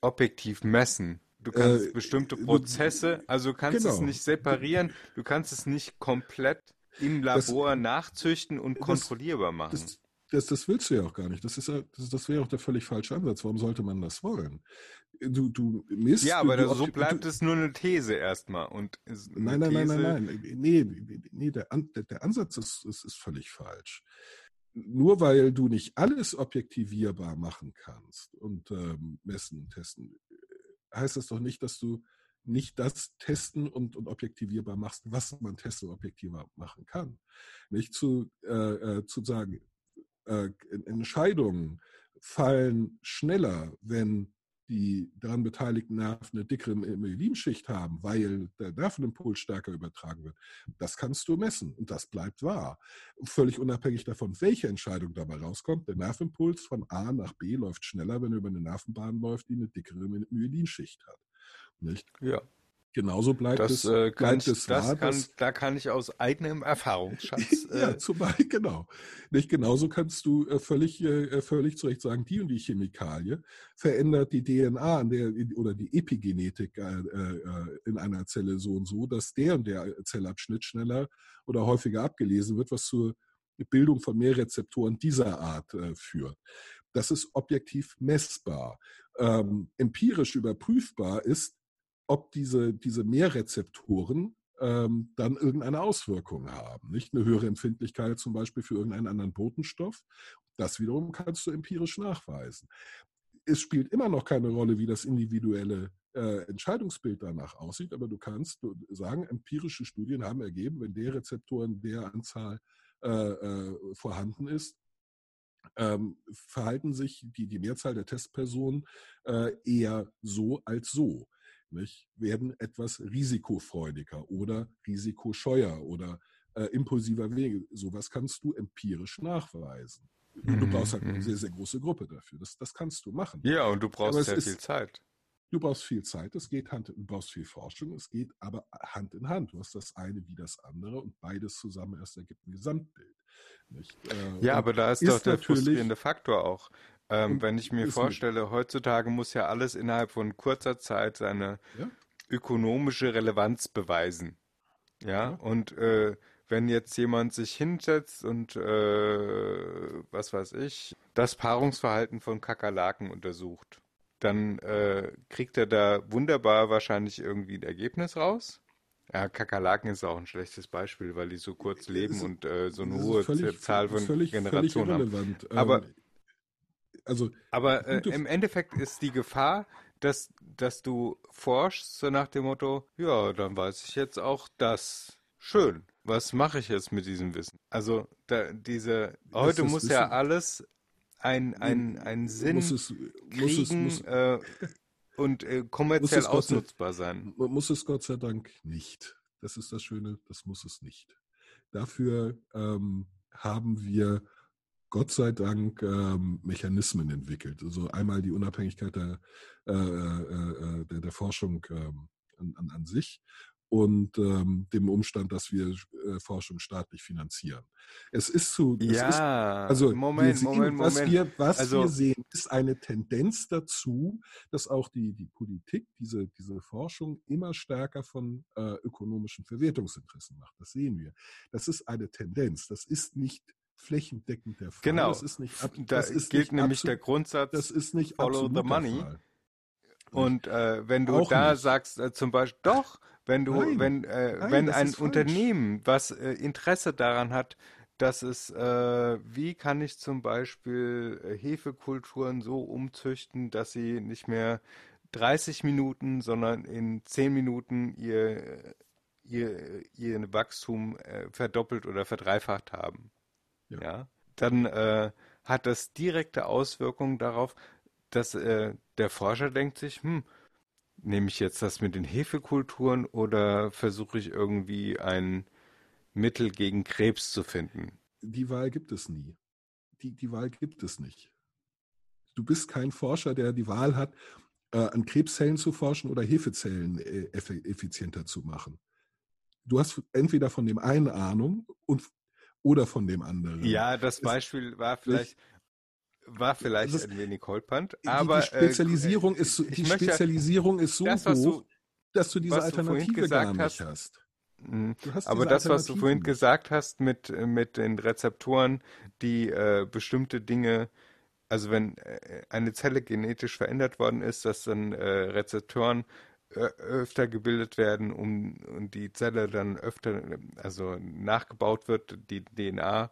objektiv messen. Du kannst Äh, bestimmte du- Prozesse, also du kannst es genau. nicht separieren, du kannst es nicht komplett im Das- Labor nachzüchten und das- kontrollierbar machen. Das, das, das willst du ja auch gar nicht. Das, ist das, das wäre auch der völlig falsche Ansatz. Warum sollte man das wollen? Du, du misst. Ja, du, aber du, da- so du- bleibt es nur eine These erstmal. Und Nein, nein, nein, nein, nein. Nee, nee, der, An- der, Ansatz ist, ist, ist völlig falsch. Nur weil du nicht alles objektivierbar machen kannst und ähm, messen und testen, äh, heißt das doch nicht, dass du nicht das testen und, und objektivierbar machst, was man testen und objektivierbar machen kann. Nicht zu, äh, äh, zu sagen, äh, Entscheidungen fallen schneller, wenn die daran beteiligten Nerven eine dickere Myelinschicht haben, weil der Nervenimpuls stärker übertragen wird. Das kannst du messen und das bleibt wahr. Völlig unabhängig davon, welche Entscheidung dabei rauskommt. Der Nervenimpuls von A nach B läuft schneller, wenn er über eine Nervenbahn läuft, die eine dickere Myelinschicht hat. Nicht? ja, Genauso bleibt das, es, äh, kann bleibt ich, es das wahr, kann, dass da kann ich aus eigenem Erfahrungsschatz. ja, Äh, zum Beispiel, genau. Nicht genauso kannst du äh, völlig, äh, völlig zu Recht sagen, die und die Chemikalie verändert die DNA an der, oder die Epigenetik äh, äh, in einer Zelle so und so, dass der und der Zellabschnitt schneller oder häufiger abgelesen wird, was zur Bildung von mehr Rezeptoren dieser Art äh, führt. Das ist objektiv messbar. Ähm, empirisch überprüfbar ist, ob diese, diese Mehrrezeptoren ähm, dann irgendeine Auswirkung haben. Nicht eine höhere Empfindlichkeit zum Beispiel für irgendeinen anderen Botenstoff. Das wiederum kannst du empirisch nachweisen. Es spielt immer noch keine Rolle, wie das individuelle äh, Entscheidungsbild danach aussieht, aber du kannst sagen, empirische Studien haben ergeben, wenn der Rezeptor in der Anzahl äh, äh, vorhanden ist, ähm, verhalten sich die, die Mehrzahl der Testpersonen äh, eher so als so nicht, werden etwas risikofreudiger oder risikoscheuer oder äh, impulsiver Wege. Sowas kannst du empirisch nachweisen. Und du Mhm, brauchst halt mhm. eine sehr, sehr große Gruppe dafür. Das, das kannst du machen. ja, und du brauchst sehr ist- viel Zeit. Du brauchst viel Zeit, es geht Hand, du brauchst viel Forschung, es geht aber Hand in Hand. Du hast das eine wie das andere und beides zusammen erst ergibt ein Gesamtbild. Äh, Ja, aber da ist, ist doch der frustrierende Faktor auch. Ähm, wenn ich mir ist mit- vorstelle, heutzutage muss ja alles innerhalb von kurzer Zeit seine Ja. ökonomische Relevanz beweisen. Ja, Ja. und äh, wenn jetzt jemand sich hinsetzt und äh, was weiß ich, das Paarungsverhalten von Kakerlaken untersucht, dann äh, kriegt er da wunderbar wahrscheinlich irgendwie ein Ergebnis raus. Ja, Kakerlaken ist auch ein schlechtes Beispiel, weil die so kurz leben ist- und äh, so eine hohe völlig- Zahl von völlig, Generationen haben. völlig irrelevant. Aber- Ähm, also Aber äh, im Endeffekt ist die Gefahr, dass, dass du forschst, so nach dem Motto, ja, dann weiß ich jetzt auch das. Schön. Was mache ich jetzt mit diesem Wissen? Also da, diese, heute muss Wissen- ja alles ein, ein, ein Sinn muss es, muss es, kriegen muss, äh, und äh, kommerziell es Gott sei- ausnutzbar sein. Muss es Gott sei Dank nicht. Das ist das Schöne, das muss es nicht. Dafür ähm, haben wir Gott sei Dank ähm, Mechanismen entwickelt. Also einmal die Unabhängigkeit der, äh, äh, äh, der, der Forschung ähm, an, an, sich und ähm, dem Umstand, dass wir äh, Forschung staatlich finanzieren. Es ist zu, es ist Ja, also Moment, wir sehen, Moment, was, Moment. Wir, was Also- wir sehen, ist eine Tendenz dazu, dass auch die, die Politik diese, diese Forschung immer stärker von äh, ökonomischen Verwertungsinteressen macht. Das sehen wir. Das ist eine Tendenz. Das ist nicht flächendeckend der Fall. Genau. Das ist nicht ab, Da das ist gilt nicht nämlich der Grundsatz, das ist nicht Follow the money. Fall. Und äh, wenn du Auch da nicht. sagst, äh, zum Beispiel, doch, wenn du, Nein. wenn, äh, Nein, wenn ein. Unternehmen, was äh, Interesse daran hat, dass es, äh, wie kann ich zum Beispiel äh, Hefekulturen so umzüchten, dass sie nicht mehr 30 Minuten, sondern in 10 Minuten ihr, ihr, ihr Wachstum verdoppelt oder verdreifacht haben. Ja. Ja, dann äh, hat das direkte Auswirkungen darauf, dass äh, der Forscher denkt sich, hm, nehme ich jetzt das mit den Hefekulturen oder versuche ich irgendwie ein Mittel gegen Krebs zu finden? Die Wahl gibt es nie. Die, die Wahl gibt es nicht. Du bist kein Forscher, der die Wahl hat, äh, an Krebszellen zu forschen oder Hefezellen äh, effizienter zu machen. Du hast entweder von dem einen Ahnung und, oder von dem anderen. Ja, das Beispiel war vielleicht, war vielleicht Das- ein wenig holpernd, Die- aber die Spezialisierung äh, ist die Spezialisierung ist so das, hoch, du- dass du diese Alternative gar nicht hast, hast. Hast Aber das, was du vorhin gesagt hast mit, äh, mit den Rezeptoren, die äh, bestimmte Dinge, also wenn äh, eine Zelle genetisch verändert worden ist, dass dann äh, Rezeptoren äh, öfter gebildet werden, um und die Zelle dann öfter, also nachgebaut wird, die DNA,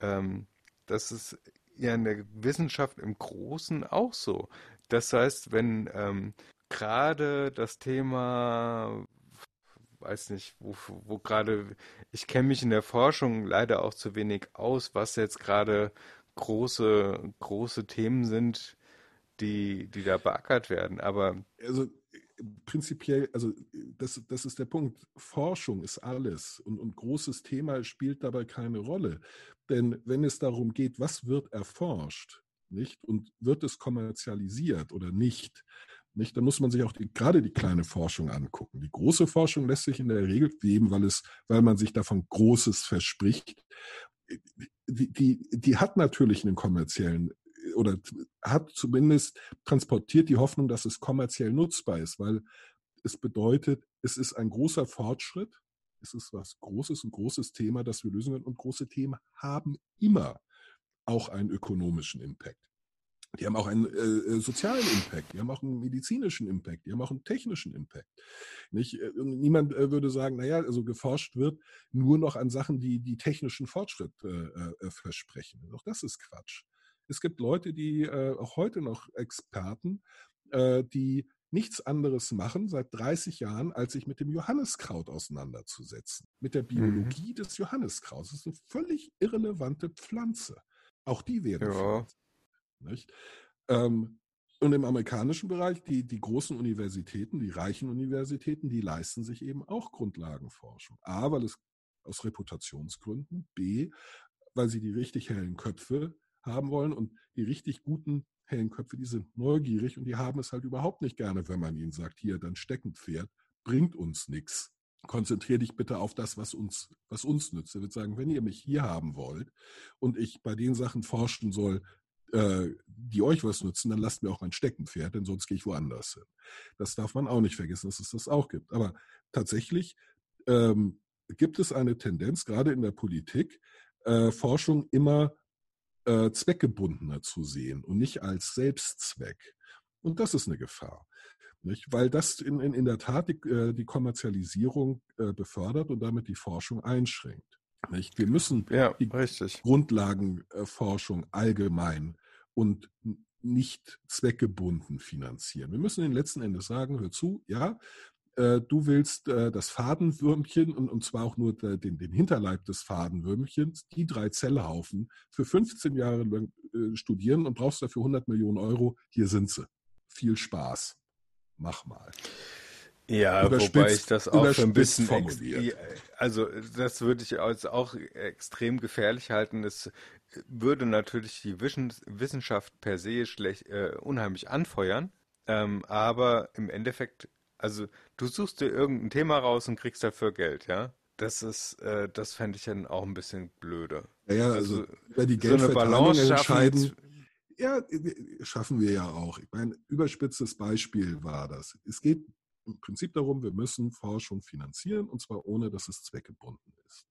ähm, das ist ja in der Wissenschaft im Großen auch so. Das heißt, wenn ähm, gerade das Thema weiß nicht, wo, wo gerade, ich kenne mich in der Forschung leider auch zu wenig aus, was jetzt gerade große, große Themen sind, die, die da beackert werden. Aber also prinzipiell, also das, das ist der Punkt. Forschung ist alles und, und großes Thema spielt dabei keine Rolle. Denn wenn es darum geht, was wird erforscht, nicht, und wird es kommerzialisiert oder nicht, nicht, dann muss man sich auch die, gerade die kleine Forschung angucken. Die große Forschung lässt sich in der Regel geben, weil es, weil man sich davon Großes verspricht. Die, die, die hat natürlich einen kommerziellen oder hat zumindest transportiert die Hoffnung, dass es kommerziell nutzbar ist, weil es bedeutet, es ist ein großer Fortschritt, es ist was Großes, ein großes Thema, das wir lösen können und große Themen haben immer auch einen ökonomischen Impact. Die haben auch einen äh, sozialen Impact, die haben auch einen medizinischen Impact, die haben auch einen technischen Impact. Nicht? Niemand äh, würde sagen, naja, also geforscht wird nur noch an Sachen, die die technischen Fortschritt äh, äh, versprechen. Auch das ist Quatsch. Es gibt Leute, die äh, auch heute noch Experten, äh, die nichts anderes machen seit 30 Jahren, als sich mit dem Johanniskraut auseinanderzusetzen. Mit der Biologie mhm. des Johanniskrauts. Das ist eine völlig irrelevante Pflanze. Auch die werden ja. nicht? Ähm, und im amerikanischen Bereich, die, die großen Universitäten, die reichen Universitäten, die leisten sich eben auch Grundlagenforschung. A, weil es aus Reputationsgründen, B, weil sie die richtig hellen Köpfe haben wollen und die richtig guten hellen Köpfe, die sind neugierig und die haben es halt überhaupt nicht gerne, wenn man ihnen sagt, hier, dein Steckenpferd bringt uns nichts. Konzentrier dich bitte auf das, was uns, was uns nützt. Er wird sagen, wenn ihr mich hier haben wollt und ich bei den Sachen forschen soll, äh, die euch was nützen, dann lasst mir auch mein Steckenpferd, denn sonst gehe ich woanders hin. Das darf man auch nicht vergessen, dass es das auch gibt. Aber tatsächlich ähm, gibt es eine Tendenz, gerade in der Politik, äh, Forschung immer äh, zweckgebundener zu sehen und nicht als Selbstzweck. Und das ist eine Gefahr. Nicht? Weil das in, in, in der Tat die, äh, die Kommerzialisierung äh, befördert und damit die Forschung einschränkt. Nicht? Wir müssen ja, die richtig. Grundlagenforschung allgemein und nicht zweckgebunden finanzieren. Wir müssen den letzten Endes sagen, hör zu, ja, äh, du willst äh, das Fadenwürmchen und, und zwar auch nur den, den Hinterleib des Fadenwürmchens, die drei Zellhaufen für 15 Jahre lang äh, studieren und brauchst dafür 100 Millionen Euro. Hier sind sie. Viel Spaß. Mach mal. Ja, wobei ich das auch für ein bisschen formuliert. also das würde ich als auch extrem gefährlich halten. Es würde natürlich die Wissenschaft per se schlecht, äh, unheimlich anfeuern, ähm, aber im Endeffekt, also du suchst dir irgendein Thema raus und kriegst dafür Geld, ja. Das ist, äh, das fände ich dann auch ein bisschen blöde. Ja, ja also, also bei die so eine Balance entscheiden. schaffen. Ja, schaffen wir ja auch. Ich meine, überspitztes Beispiel war das. Es geht im Prinzip darum, wir müssen Forschung finanzieren und zwar ohne, dass es zweckgebunden ist.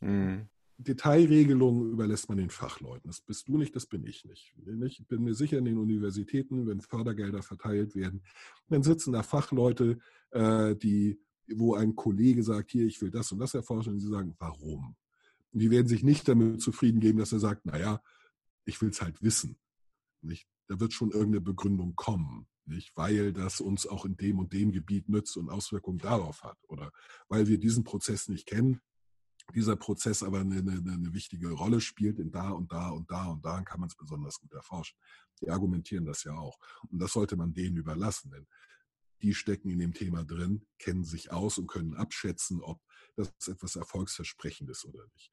Mhm. Detailregelungen überlässt man den Fachleuten. Das bist du nicht, das bin ich nicht. Ich bin mir sicher, in den Universitäten, wenn Fördergelder verteilt werden, dann sitzen da Fachleute, äh, die, wo ein Kollege sagt, hier, ich will das und das erforschen, und sie sagen, warum? Die werden sich nicht damit zufrieden geben, dass er sagt, naja, ich will es halt wissen. Nicht? Da wird schon irgendeine Begründung kommen, nicht? weil das uns auch in dem und dem Gebiet nützt und Auswirkungen darauf hat. Oder weil wir diesen Prozess nicht kennen, dieser Prozess aber eine, eine, eine wichtige Rolle spielt in da und da und da und da, kann man es besonders gut erforschen. Die argumentieren das ja auch. Und das sollte man denen überlassen, denn die stecken in dem Thema drin, kennen sich aus und können abschätzen, ob das etwas Erfolgsversprechendes oder nicht.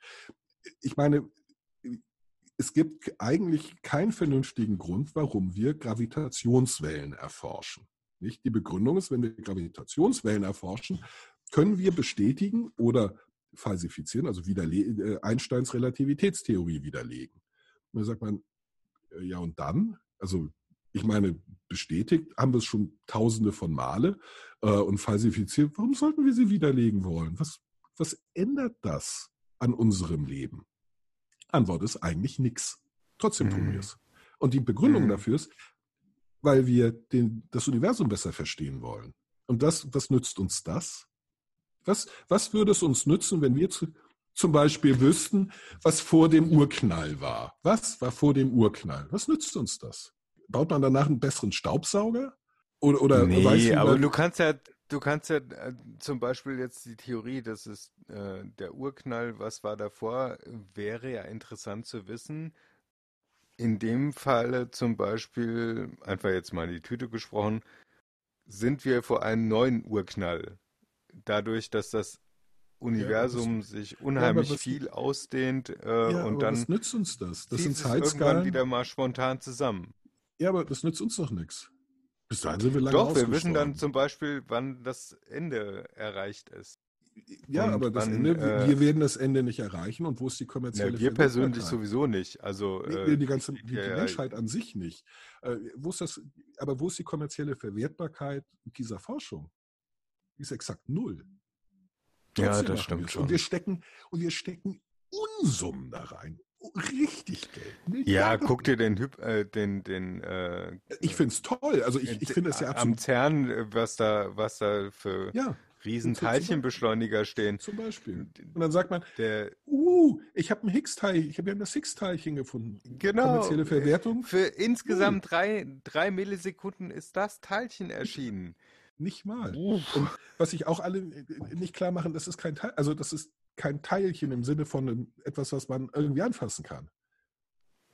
Ich meine, es gibt eigentlich keinen vernünftigen Grund, warum wir Gravitationswellen erforschen. Nicht? Die Begründung ist, wenn wir Gravitationswellen erforschen, können wir bestätigen oder falsifizieren, also äh, Einsteins Relativitätstheorie widerlegen. Und dann sagt man, äh, ja und dann? Also ich meine, bestätigt haben wir es schon tausende von Male äh, und falsifiziert. Warum sollten wir sie widerlegen wollen? Was, was ändert das an unserem Leben? Antwort ist eigentlich nichts. Trotzdem tun wir mhm. es. Und die Begründung mhm. dafür ist, weil wir den, das Universum besser verstehen wollen. Und das, was nützt uns das? Was, was würde es uns nützen, wenn wir zu, zum Beispiel wüssten, was vor dem Urknall war? Was war vor dem Urknall? Was nützt uns das? Baut man danach einen besseren Staubsauger? Oder, oder nee, weißt du, aber du kannst ja, du kannst ja äh, zum Beispiel jetzt die Theorie, dass es äh, der Urknall, was war davor, wäre ja interessant zu wissen. In dem Falle zum Beispiel, einfach jetzt mal in die Tüte gesprochen, sind wir vor einem neuen Urknall. Dadurch, dass das Universum ja, das, sich unheimlich ja, was, viel ausdehnt äh, ja, und dann was nützt uns das? Das sind Zeitskalen. irgendwann wieder mal spontan zusammen. Ja, aber das nützt uns doch nichts. Bis dahin sind wir lange Doch, wir wissen dann zum Beispiel, wann das Ende erreicht ist. Ja, und aber das wann, Ende, äh, wir werden das Ende nicht erreichen und wo ist die kommerzielle ja, Wir persönlich sowieso nicht. Also nee, äh, die ganze die, die Menschheit an sich nicht. Äh, wo ist das, aber wo ist die kommerzielle Verwertbarkeit dieser Forschung? Ist exakt null. Trotzdem ja, das stimmt schon. Und wir stecken und wir stecken Unsummen da rein richtig Geld. Ja, guck dir den Hyp, äh, den, den. Äh, ich finde es toll. Also ich, ich finde es ja absolut. Am CERN, äh, was da, was da für ja, riesen Teilchenbeschleuniger stehen. Zum Beispiel. Und dann sagt man, der, uh, ich habe ein Higgs-Teilchen, ich habe ja das Higgs-Teilchen gefunden. Genau. Kommerzielle Verwertung. Für insgesamt uh. drei, drei Millisekunden ist das Teilchen erschienen. Nicht mal. Und was ich auch alle äh, nicht klar machen, das ist kein Teil, also das ist kein Teilchen im Sinne von einem, etwas, was man irgendwie anfassen kann.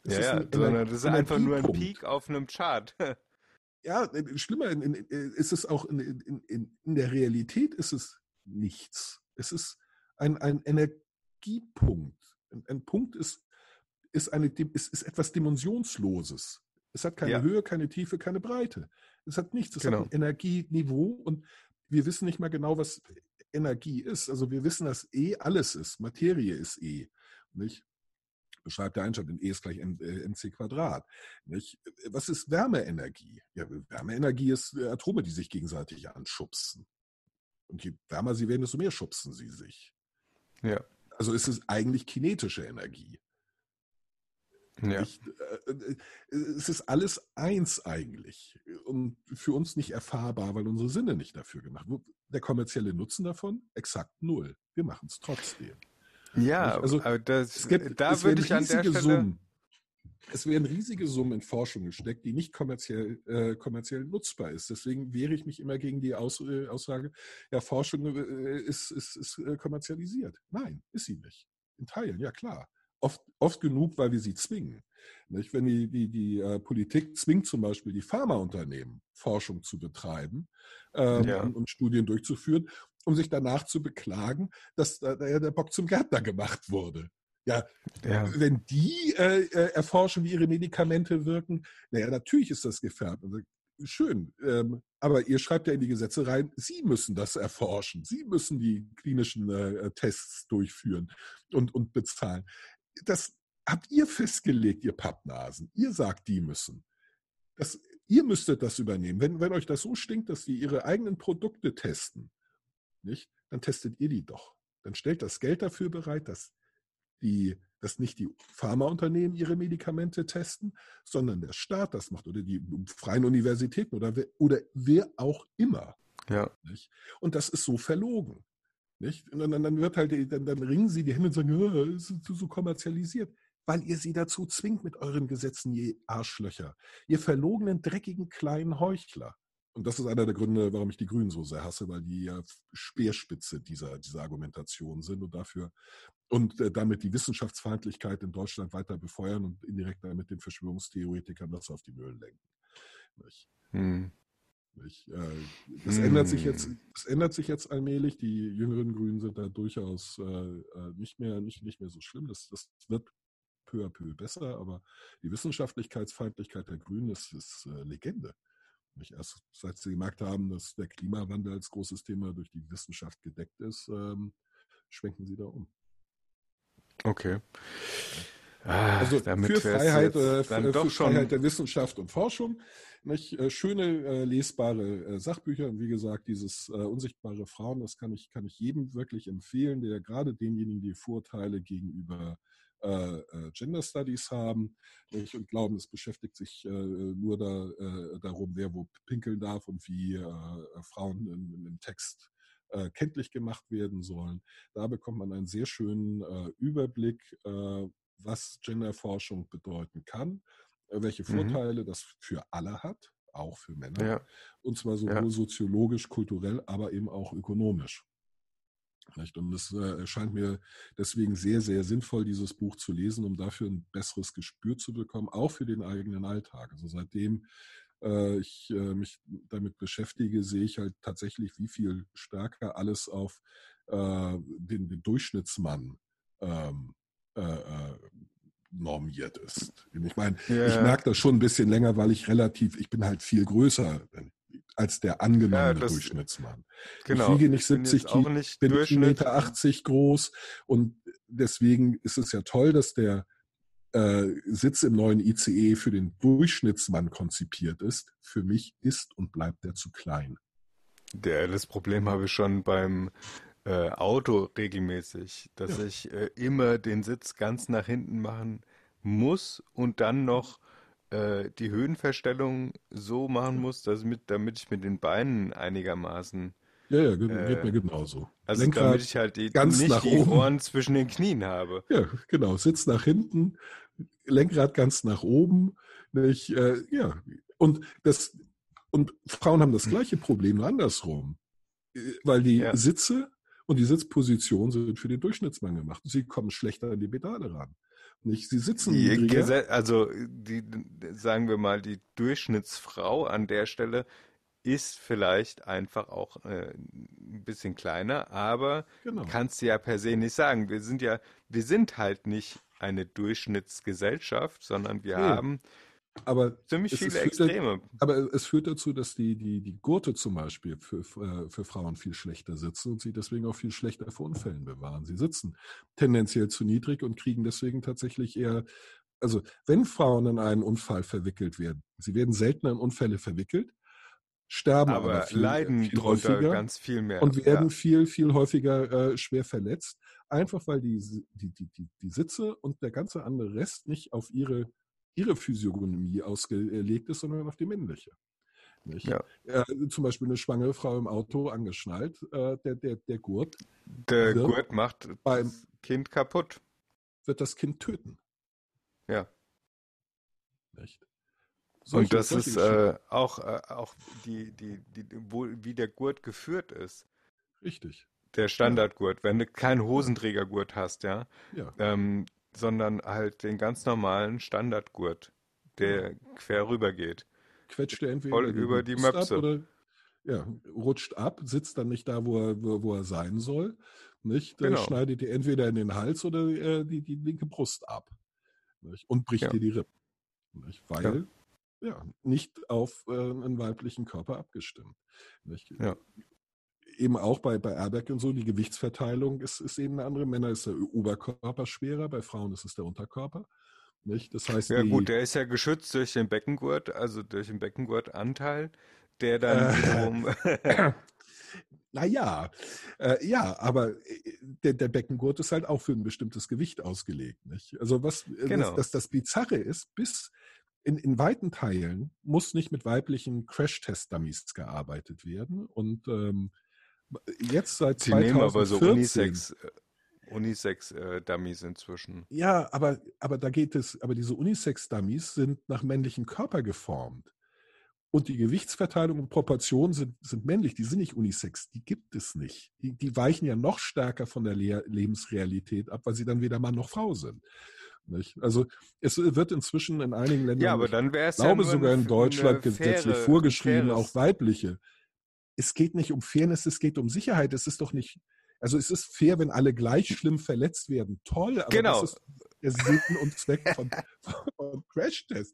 Das ja, ja sondern das ist einfach nur ein Peak auf einem Chart. ja, äh, schlimmer in, in, äh, ist es auch in, in, in der Realität ist es nichts. Es ist ein, ein Energiepunkt. Ein, ein Punkt ist, ist, eine, ist, ist etwas Dimensionsloses. Es hat keine ja. Höhe, keine Tiefe, keine Breite. Es hat nichts. Es genau. hat ein Energieniveau und wir wissen nicht mal genau, was Energie ist. Also wir wissen, dass E alles ist. Materie ist E. Nicht? Beschreibt der Einstein, denn E ist gleich mc äh, Quadrat. Nicht? Was ist Wärmeenergie? Ja, Wärmeenergie ist äh, Atome, die sich gegenseitig anschubsen. Und je wärmer sie werden, desto mehr schubsen sie sich. Ja. Also ist es eigentlich kinetische Energie. Ja. Ich, äh, äh, es ist alles eins eigentlich und für uns nicht erfahrbar, weil unsere Sinne nicht dafür gemacht wurden. Der kommerzielle Nutzen davon exakt null. Wir machen es trotzdem. Ja, also das, es gibt, da es würde ich an der Stelle Summen, es werden riesige Summen in Forschung gesteckt, die nicht kommerziell, äh, kommerziell nutzbar ist. Deswegen wehre ich mich immer gegen die Aus, äh, Aussage, ja, Forschung äh, ist, ist, ist äh, kommerzialisiert. Nein, ist sie nicht. In Teilen, ja klar oft, oft genug, weil wir sie zwingen. Nicht? Wenn die, die, die äh, Politik zwingt zum Beispiel die Pharmaunternehmen, Forschung zu betreiben ähm, ja. und, und, Studien durchzuführen, um sich danach zu beklagen, dass äh, der Bock zum Gärtner gemacht wurde. Ja, ja. wenn die äh, äh, erforschen, wie ihre Medikamente wirken, naja, natürlich ist das gefährdet. Also, schön, ähm, aber ihr schreibt ja in die Gesetze rein, Sie müssen das erforschen. Sie müssen die klinischen äh, Tests durchführen und, und bezahlen das habt ihr festgelegt, ihr Pappnasen. Ihr sagt, die müssen. Das, ihr müsstet das übernehmen. Wenn, wenn euch das so stinkt, dass die ihre eigenen Produkte testen, nicht, dann testet ihr die doch. Dann stellt das Geld dafür bereit, dass, die, dass nicht die Pharmaunternehmen ihre Medikamente testen, sondern der Staat das macht oder die freien Universitäten oder wer, oder wer auch immer. Ja. Nicht? Und das ist so verlogen. Nicht? Und dann, dann wird halt, dann, dann ringen sie die Hände und sagen, es ist so kommerzialisiert. Weil ihr sie dazu zwingt mit euren Gesetzen, ihr Arschlöcher. Ihr verlogenen, dreckigen, kleinen Heuchler. Und das ist einer der Gründe, warum ich die Grünen so sehr hasse, weil die ja Speerspitze dieser, dieser Argumentation sind und dafür und äh, damit die Wissenschaftsfeindlichkeit in Deutschland weiter befeuern und indirekt damit den Verschwörungstheoretikern das auf die Mühlen lenken. Hm. Nicht? Äh, Das ändert sich jetzt, das ändert sich jetzt allmählich. Die jüngeren Grünen sind da durchaus äh, äh, nicht mehr, nicht, nicht mehr so schlimm. Das, das wird peu à peu besser, aber die Wissenschaftlichkeitsfeindlichkeit der Grünen ist, ist äh, Legende. Nicht erst seit sie gemerkt haben, dass der Klimawandel als großes Thema durch die Wissenschaft gedeckt ist, ähm, schwenken sie da um. Okay. Ah, Also für Freiheit, äh, für doch schon. Freiheit der Wissenschaft und Forschung. Nicht? Äh, schöne, äh, lesbare äh, Sachbücher. Und wie gesagt, dieses äh, unsichtbare Frauen, das kann ich, kann ich jedem wirklich empfehlen, der gerade denjenigen, die Vorteile gegenüber äh, äh, Gender Studies haben nicht? und glauben, es beschäftigt sich äh, nur da, äh, darum, wer wo pinkeln darf und wie äh, Frauen in, im Text äh, kenntlich gemacht werden sollen. Da bekommt man einen sehr schönen äh, Überblick, äh, was Genderforschung bedeuten kann, äh, welche Mhm. Vorteile das für alle hat, auch für Männer, Ja, und zwar sowohl ja. soziologisch, kulturell, aber eben auch ökonomisch. Und es äh, erscheint mir deswegen sehr, sehr sinnvoll, dieses Buch zu lesen, um dafür ein besseres Gespür zu bekommen, auch für den eigenen Alltag. Also seitdem äh, ich äh, mich damit beschäftige, sehe ich halt tatsächlich, wie viel stärker alles auf äh, den, den Durchschnittsmann ähm, äh, äh, normiert ist. Ich meine, ich Ja. merke das schon ein bisschen länger, weil ich relativ, ich bin halt viel größer als der angenommene das- Durchschnittsmann. Genau. Ich wiege nicht bin 70 jetzt auch Kilo, bin Durchschnitt. 1,80 Meter groß und deswegen ist es ja toll, dass der äh, Sitz im neuen ICE für den Durchschnittsmann konzipiert ist. Für mich ist und bleibt der zu klein. Der, das Problem habe ich schon beim äh, Auto regelmäßig, dass Ja. ich äh, immer den Sitz ganz nach hinten machen muss und dann noch äh, die Höhenverstellung so machen muss, dass mit, damit ich mit den Beinen einigermaßen, Ja, ja, Äh, geht mir genauso. also Lenkrad damit ich halt die, ganz nicht nach die oben. Ohren zwischen den Knien habe. Ja, genau. Sitz nach hinten, Lenkrad ganz nach oben. Nicht? Äh, ja, und das und Frauen haben das gleiche Problem andersrum, Äh, weil die Ja. Sitze und die Sitzposition sind für den Durchschnittsmann gemacht. Sie kommen schlechter an die Pedale ran. Nicht? Sie sitzen Die niedriger. Also die, sagen wir mal, die Durchschnittsfrau an der Stelle ist vielleicht einfach auch äh, ein bisschen kleiner, aber Genau. kannst du ja per se nicht sagen. Wir sind ja, wir sind halt nicht eine Durchschnittsgesellschaft, sondern wir Nee. haben Aber ziemlich viele Extreme. Aber es führt dazu, dass die, die, die Gurte zum Beispiel für, für, für Frauen viel schlechter sitzen und sie deswegen auch viel schlechter vor Unfällen bewahren. Sie sitzen tendenziell zu niedrig und kriegen deswegen tatsächlich eher, also wenn Frauen in einen Unfall verwickelt werden, sie werden seltener in Unfälle verwickelt, sterben aber, Aber viel, leiden viel häufiger ganz viel mehr. und werden Ja. viel, viel häufiger äh, schwer verletzt, einfach weil die, die, die, die, die Sitze und der ganze andere Rest nicht auf ihre, ihre Physiognomie ausgelegt ist, sondern auf die männliche. Ja. Äh, zum Beispiel eine schwangere Frau im Auto angeschnallt, äh, der, der, der Gurt Der wird Gurt macht beim- das Kind kaputt. wird das Kind töten. Ja. Nicht? Und Solche- das solche ist äh, auch, äh, auch die, die, die, wo, wie der Gurt geführt ist. Richtig. Der Standardgurt, wenn du keinen Hosenträgergurt hast, ja, Ja. ähm, sondern halt den ganz normalen Standardgurt, der quer rüber geht. quetscht er entweder Voll über die Möpse. oder ja, rutscht ab, sitzt dann nicht da, wo er, wo, wo er sein soll. Nicht? Dann Genau. schneidet ihr entweder in den Hals oder äh, die, die linke Brust ab. Nicht? Und bricht Ja. dir die Rippen. Nicht? Weil ja. nicht auf äh, einen weiblichen Körper abgestimmt. Nicht? Ja. Eben auch bei, bei Airbag und so, die Gewichtsverteilung ist, ist eben eine andere. Männer ist der Oberkörper schwerer, bei Frauen ist es der Unterkörper. Nicht? Das heißt, Ja die, gut, der ist ja geschützt durch den Beckengurt, also durch den Beckengurtanteil, der dann Äh. wiederum Naja, äh, ja, aber äh, der, der Beckengurt ist halt auch für ein bestimmtes Gewicht ausgelegt. Nicht? Also was äh, Genau. das, das, das Bizarre ist, bis in, in weiten Teilen muss nicht mit weiblichen Crash-Test-Dummies gearbeitet werden. Und ähm, jetzt seit Sie nehmen aber so 2014 Unisex, äh, Unisex-Dummies inzwischen. Ja, aber, aber da geht es, aber diese Unisex-Dummies sind nach männlichem Körper geformt. Und die Gewichtsverteilung und Proportionen sind, sind männlich, die sind nicht Unisex, die gibt es nicht. Die, die weichen ja noch stärker von der Le Lebensrealität ab, weil sie dann weder Mann noch Frau sind. Nicht? Also es wird inzwischen in einigen Ländern, Ja, aber dann ich ja glaube nur sogar in Deutschland gesetzlich vorgeschrieben, auch weibliche. Es geht nicht um Fairness, es geht um Sicherheit. Es ist doch nicht, also es ist fair, wenn alle gleich schlimm verletzt werden. Toll, aber Genau. das ist der Sinn und Zweck von, von Crash-Test.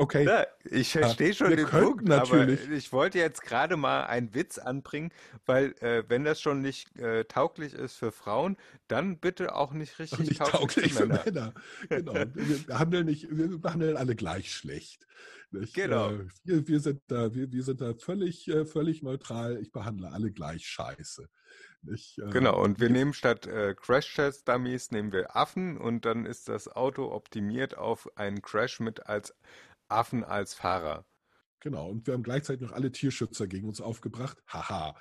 Okay, Ja, ich verstehe schon wir den Punkt, natürlich- aber ich wollte jetzt gerade mal einen Witz anbringen, weil äh, wenn das schon nicht äh, tauglich ist für Frauen, dann bitte auch nicht richtig nicht tauglich, tauglich für für Männer. Männer. Genau. Wir behandeln, nicht, wir behandeln alle gleich schlecht. Nicht? Genau. Äh, Wir, wir, sind da, wir, wir sind da völlig, äh, völlig neutral. Ich behandle alle gleich scheiße. Nicht? Äh, Genau, und wir nehmen statt äh, Crash-Test-Dummies nehmen wir Affen und dann ist das Auto optimiert auf einen Crash mit als Affen als Fahrer. Genau. Und wir haben gleichzeitig noch alle Tierschützer gegen uns aufgebracht. Haha.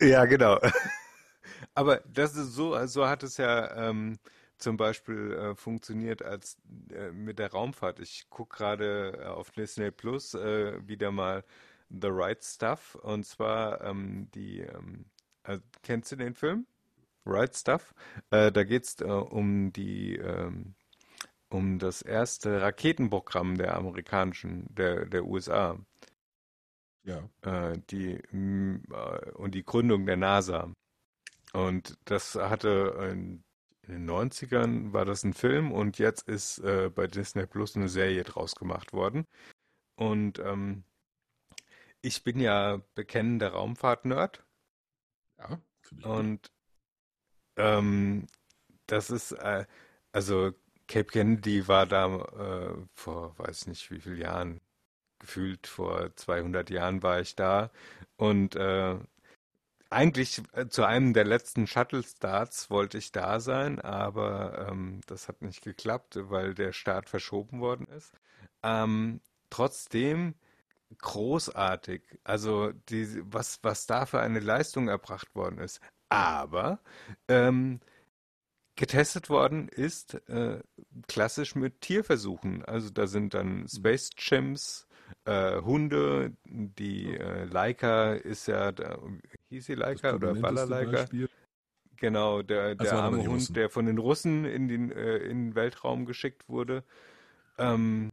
Ja, genau. Aber das ist so, so hat es ja ähm, zum Beispiel äh, funktioniert als äh, mit der Raumfahrt. Ich gucke gerade äh, auf Disney Plus äh, wieder mal The Right Stuff und zwar ähm, die, ähm, äh, kennst du den Film? Right Stuff? Äh, da geht es um die ähm, um das erste Raketenprogramm der amerikanischen, der, der USA Ja. äh, die, m, äh, und die Gründung der NASA. Und das hatte in, den 90ern war das ein Film und jetzt ist äh, bei Disney Plus eine Serie draus gemacht worden. Und ähm, ich bin ja bekennender Raumfahrt-Nerd Ja. finde ich und ähm, das ist, äh, also Cape Kennedy war da äh, vor, weiß nicht wie vielen Jahren, gefühlt vor 200 Jahren war ich da und äh, eigentlich äh, zu einem der letzten Shuttle-Starts wollte ich da sein, aber ähm, das hat nicht geklappt, weil der Start verschoben worden ist. Ähm, trotzdem großartig, also die, was, was da für eine Leistung erbracht worden ist. Aber ähm, getestet worden ist äh, klassisch mit Tierversuchen. Also da sind dann Space Chimps, äh, Hunde, die äh, Leica ist ja, da, hieß sie Leica oder? Beispiel. Genau, der, Das der aber arme Hund, Russen. der von den Russen in den, äh, in den Weltraum geschickt wurde. Ähm,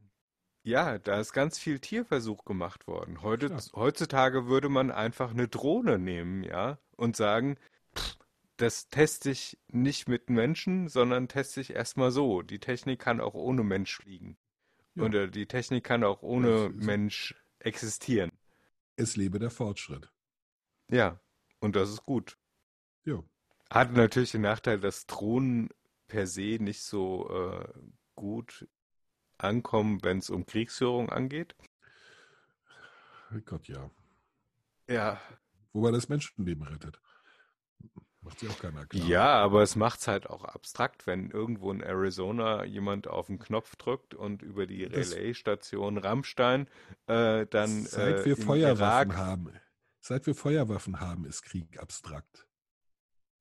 ja, da ist ganz viel Tierversuch gemacht worden. Heute, Klar. heutzutage würde man einfach eine Drohne nehmen, ja, und sagen, das teste ich nicht mit Menschen, sondern teste ich erstmal so. Die Technik kann auch ohne Mensch fliegen. Ja. Oder die Technik kann auch ohne Mensch existieren. Es lebe der Fortschritt. Ja, und das ist gut. Ja. Hat natürlich den Nachteil, dass Drohnen per se nicht so äh, gut ankommen, wenn es um Kriegsführung angeht. Gott, ja. Ja. Wobei das Menschenleben rettet. Macht sich auch keiner klar. Ja, aber es macht es halt auch abstrakt, wenn irgendwo in Arizona jemand auf den Knopf drückt und über die Relaisstation Rammstein äh, dann Seit äh, wir Feuerwaffen Irak haben, seit wir Feuerwaffen haben, ist Krieg abstrakt.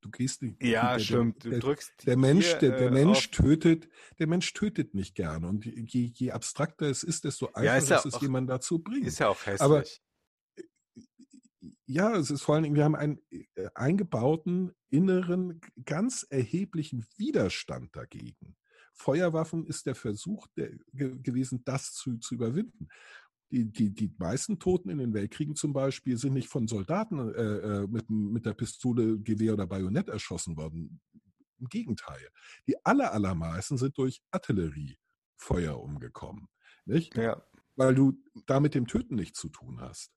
Du gehst nicht. Ja, der, stimmt. Du Der, drückst der Mensch, hier, der, der äh, Mensch tötet, der Mensch tötet nicht gerne. Und je, je abstrakter es ist, desto Ja, einfacher ist ja ist es, auch- jemanden dazu bringen. Ist ja auch hässlich. Aber- Ja, es ist vor allen Dingen, wir haben äh, eingebauten inneren, ganz erheblichen Widerstand dagegen. Feuerwaffen ist der Versuch der, ge, gewesen, das zu, zu überwinden. Die, die, die meisten Toten in den Weltkriegen zum Beispiel sind nicht von Soldaten äh, äh, mit, mit der Pistole, Gewehr oder Bajonett erschossen worden. Im Gegenteil. Die aller, allermeisten sind durch Artilleriefeuer umgekommen. Nicht? ja. Weil du da mit dem Töten nichts zu tun hast.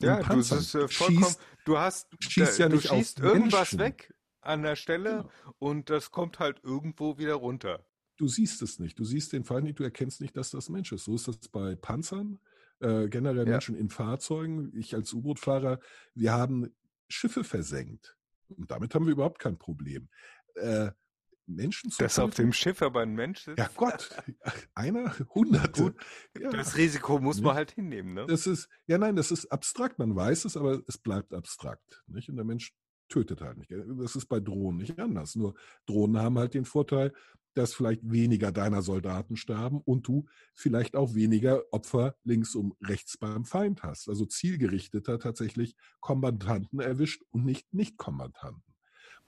Ja, du, ist äh, vollkommen, schießt du hast, schießt da, ja du nicht auf schießt irgendwas Menschen. weg an der Stelle Genau. und das kommt halt irgendwo wieder runter. du siehst es nicht. Du siehst den Feind nicht, du erkennst nicht, dass das Mensch ist. So ist das bei Panzern, äh, generell Ja. Menschen in Fahrzeugen. Ich als U-Boot-Fahrer, wir haben Schiffe versenkt. Und damit haben wir überhaupt kein Problem. Äh, Menschen zu Dass auf dem Schiff aber ein Mensch sitzt, Ja Gott, einer, hunderte. Gut, ja, das Risiko muss man Nicht? halt hinnehmen, ne? das ist, ja nein, das ist abstrakt. Man weiß es, aber es bleibt abstrakt. Nicht? Und der Mensch tötet halt nicht. Das ist bei Drohnen nicht anders. Nur Drohnen haben halt den Vorteil, dass vielleicht weniger deiner Soldaten sterben und du vielleicht auch weniger Opfer links und rechts beim Feind hast. Also zielgerichteter tatsächlich Kombattanten erwischt und nicht Nicht-Kombattanten.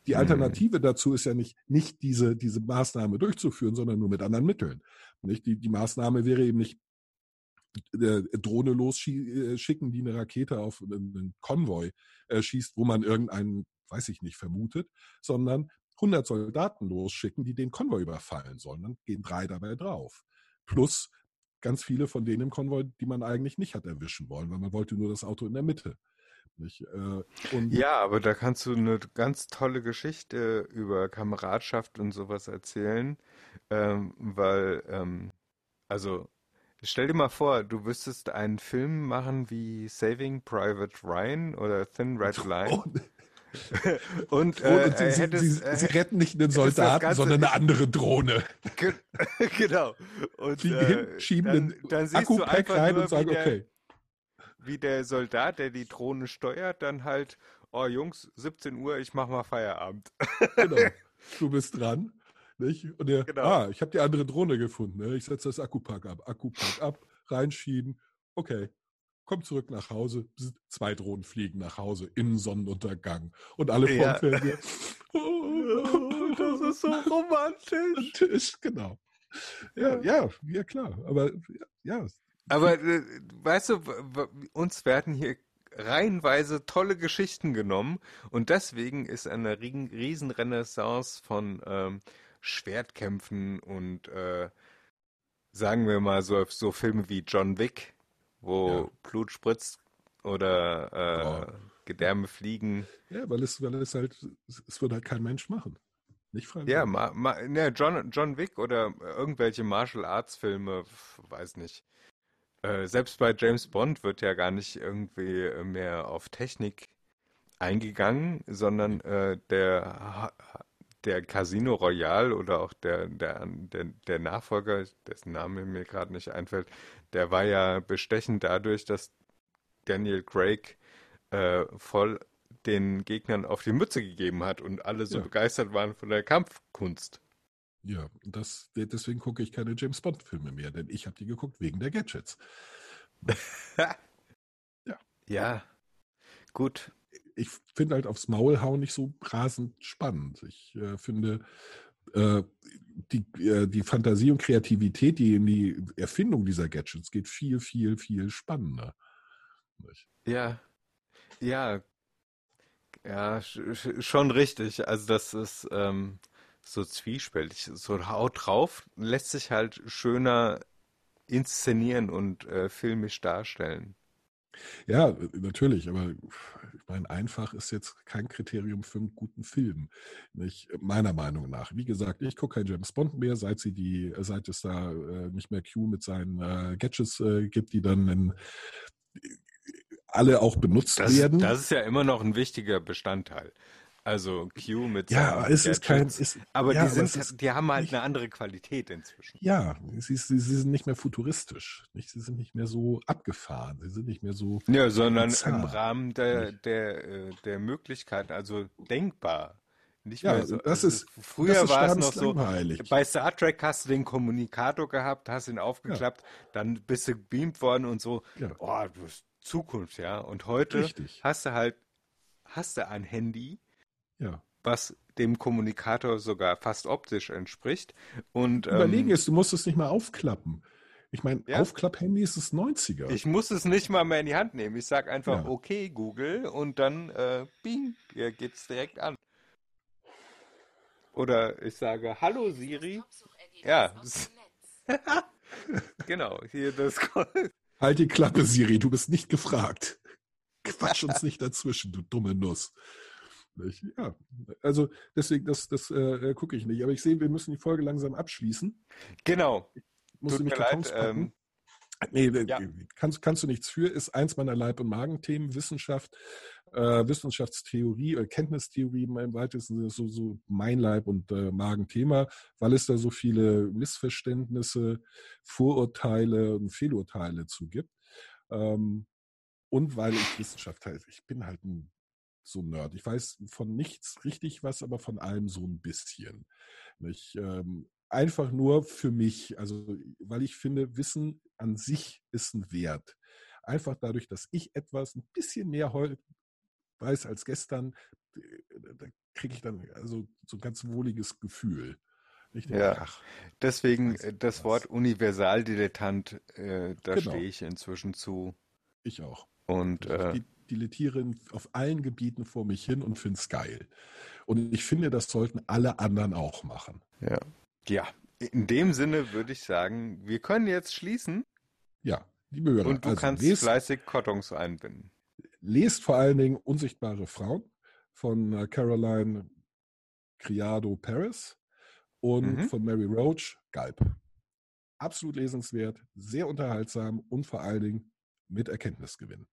Die Hm. Alternative dazu ist ja nicht, nicht diese, diese Maßnahme durchzuführen, sondern nur mit anderen Mitteln. Nicht? Die, die Maßnahme wäre eben nicht äh, Drohne losschicken, die eine Rakete auf einen Konvoi äh, schießt, wo man irgendeinen, weiß ich nicht, vermutet, sondern 100 Soldaten losschicken, die den Konvoi überfallen sollen. Dann gehen drei dabei drauf. Plus ganz viele von denen im Konvoi, die man eigentlich nicht hat erwischen wollen, weil man wollte nur das Auto in der Mitte. Nicht? Äh, Und Ja, aber da kannst du eine ganz tolle Geschichte über Kameradschaft und sowas erzählen, ähm, weil, ähm, also stell dir mal vor, du müsstest einen Film machen wie Saving Private Ryan oder Thin Red Line Und, und, und, äh, sie, sie, hättest, sie, äh, sie retten nicht einen Soldaten, Ganze sondern eine andere Drohne. Ge- genau. Und Fliegen äh, hin, schieben dann, den Akku-Pack rein und sagen, okay. Wie der Soldat, der die Drohne steuert, dann halt, oh Jungs, 17 Uhr, ich mach mal Feierabend. Genau. Du bist dran. Nicht? Und der, Genau. ah, ich habe die andere Drohne gefunden. Ne? Ich setze das Akkupack ab. Akkupack ab, reinschieben. Okay. Komm zurück nach Hause. Zwei Drohnen fliegen nach Hause im Sonnenuntergang. Und alle vorm Ja. Fernseher. das ist so romantisch. Tisch, genau. Ja, ja, ja, klar. Aber ja, Aber äh, weißt du, uns werden hier reihenweise tolle Geschichten genommen und deswegen ist eine Riesenrenaissance von ähm, Schwertkämpfen und äh, sagen wir mal so, so Filme wie John Wick, wo Ja. Blut spritzt oder äh, Ja. Gedärme fliegen. ja, weil es, weil es halt, es wird halt kein Mensch machen. Nicht freiwillig. Ja, ma, ma, ne, John, John Wick oder irgendwelche Martial Arts Filme, weiß nicht. Äh, selbst bei James Bond wird ja gar nicht irgendwie äh, mehr auf Technik eingegangen, sondern äh, der, der Casino Royale oder auch der, der, der, der Nachfolger, dessen Name mir gerade nicht einfällt, der war ja bestechend dadurch, dass Daniel Craig äh, voll den Gegnern auf die Mütze gegeben hat und alle so Ja. begeistert waren von der Kampfkunst. Ja, das, deswegen gucke ich keine James Bond-Filme mehr, denn ich habe die geguckt wegen der Gadgets. Ja, gut. Ich finde halt aufs Maul hauen nicht so rasend spannend. Ich äh, finde äh, die, äh, die Fantasie und Kreativität, die in die Erfindung dieser Gadgets geht, viel, viel, viel spannender. Nicht? Ja, ja, ja, sch- sch- schon richtig. Also das ist ähm, so zwiespältig. So Haut drauf lässt sich halt schöner inszenieren und äh, filmisch darstellen. Ja, natürlich, aber ich meine, einfach ist jetzt kein Kriterium für einen guten Film, nicht meiner Meinung nach. Wie gesagt, ich gucke kein James Bond mehr, seit sie die, seit es da äh, nicht mehr Q mit seinen äh, Gadgets äh, gibt, die dann in, alle auch benutzt Das, werden. das ist ja immer noch ein wichtiger Bestandteil. Also Q mit ja, aber es ist kein, ist, Aber ja, die sind, ist die haben halt nicht- eine andere Qualität inzwischen. Ja, sie, sie, sie sind nicht mehr futuristisch, nicht? Sie sind nicht mehr so abgefahren, sie sind nicht mehr so. Ja, sondern bizarr. im Rahmen der, der, äh, der Möglichkeiten, also denkbar. Nicht Ja, mehr so. das also ist- früher das ist war es noch so, sterbenslangweilig. bei Star Trek hast du den Kommunikator gehabt, hast ihn aufgeklappt, dann bist du gebeamt worden und so, Ja. oh, Zukunft, ja. Und heute Richtig. hast du halt, hast du ein Handy, Ja. was dem Kommunikator sogar fast optisch entspricht. Und Überlegen ähm, ist, du musst es nicht mal aufklappen. Ich meine, Ja. Aufklapp-Handy ist das 90er. Ich muss es nicht mal mehr in die Hand nehmen. Ich sage einfach, Ja. okay, Google, und dann, äh, bing, hier geht's direkt an. Oder ich sage, hallo Siri. Ja, genau, hier das. halt die Klappe, Siri, du bist nicht gefragt. Quatsch uns nicht dazwischen, du dumme Nuss. Nicht? Ja, also deswegen, das, das äh, gucke ich nicht. Aber ich sehe, wir müssen die Folge langsam abschließen. Genau, du mir mich leid. Kartons packen? Ähm, Nee, äh, Ja. kannst, kannst du nichts für, ist eins meiner Leib- und Magenthemen, Wissenschaft, äh, Wissenschaftstheorie, äh, Kenntnistheorie im weitesten Sinne, so, so mein Leib- und äh, Magenthema, weil es da so viele Missverständnisse, Vorurteile und Fehlurteile zu gibt. Ähm, und weil ich Wissenschaft halt, ich bin halt ein so ein Nerd. Ich weiß von nichts richtig was, aber von allem so ein bisschen. Nicht? Ähm, einfach nur für mich, also weil ich finde, Wissen an sich ist ein Wert. Einfach dadurch, dass ich etwas ein bisschen mehr heute weiß als gestern, da kriege ich dann also so ein ganz wohliges Gefühl. Ich denke, Ja. ach, Deswegen äh, das was. Wort Universaldilettant, äh, da Genau. stehe ich inzwischen zu. ich auch. Und Also äh, ich dilettiere auf allen Gebieten vor mich hin und finde es geil. Und ich finde, das sollten alle anderen auch machen. ja. ja, in dem Sinne würde ich sagen, wir können jetzt schließen Ja, liebe Hörer, und du also kannst lest, fleißig Kartons einbinden. lest vor allen Dingen Unsichtbare Frauen von äh, Caroline Criado Paris und Mhm. von Mary Roach Galb. Absolut lesenswert, sehr unterhaltsam und vor allen Dingen mit Erkenntnisgewinn.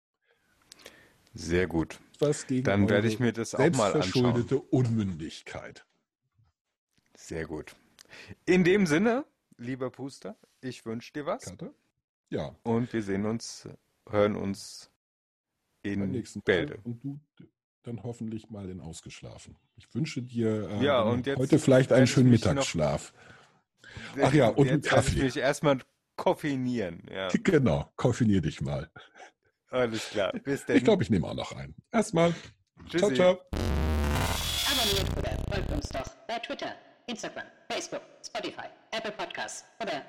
Sehr gut. Was gegen Dann werde ich mir das auch mal anschauen. selbstverschuldete Unmündigkeit. Sehr gut. In dem Sinne, lieber Puster, ich wünsche dir was Karte? Ja, und wir sehen uns, hören uns in. Bälde. Und du dann hoffentlich mal in Ausgeschlafen. Ich wünsche dir äh, Ja, jetzt heute vielleicht einen ich schönen noch- Mittagsschlaf. Ach ja, und einen Jetzt ich Kaffee. mich erstmal koffeinieren. Ja, Genau, koffinier dich mal. Alles klar. Bis dann. Ich glaube, ich nehme auch noch einen. Erstmal. Ciao, Tschüssi. ciao. Abonniert oder folgt uns doch bei Twitter, Instagram, Facebook, Spotify, Apple Podcasts oder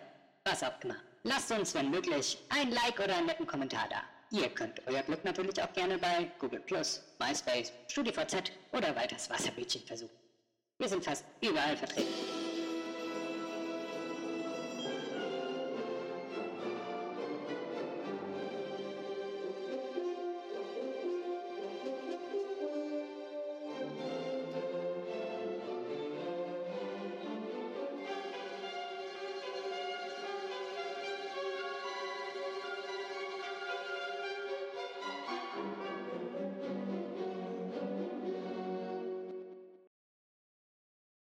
was auch immer. Lasst uns, wenn möglich, ein Like oder einen netten Kommentar da. Ihr könnt euer Glück natürlich auch gerne bei Google+, MySpace, StudiVZ oder weiters Wasserbütchen versuchen. Wir sind fast überall vertreten.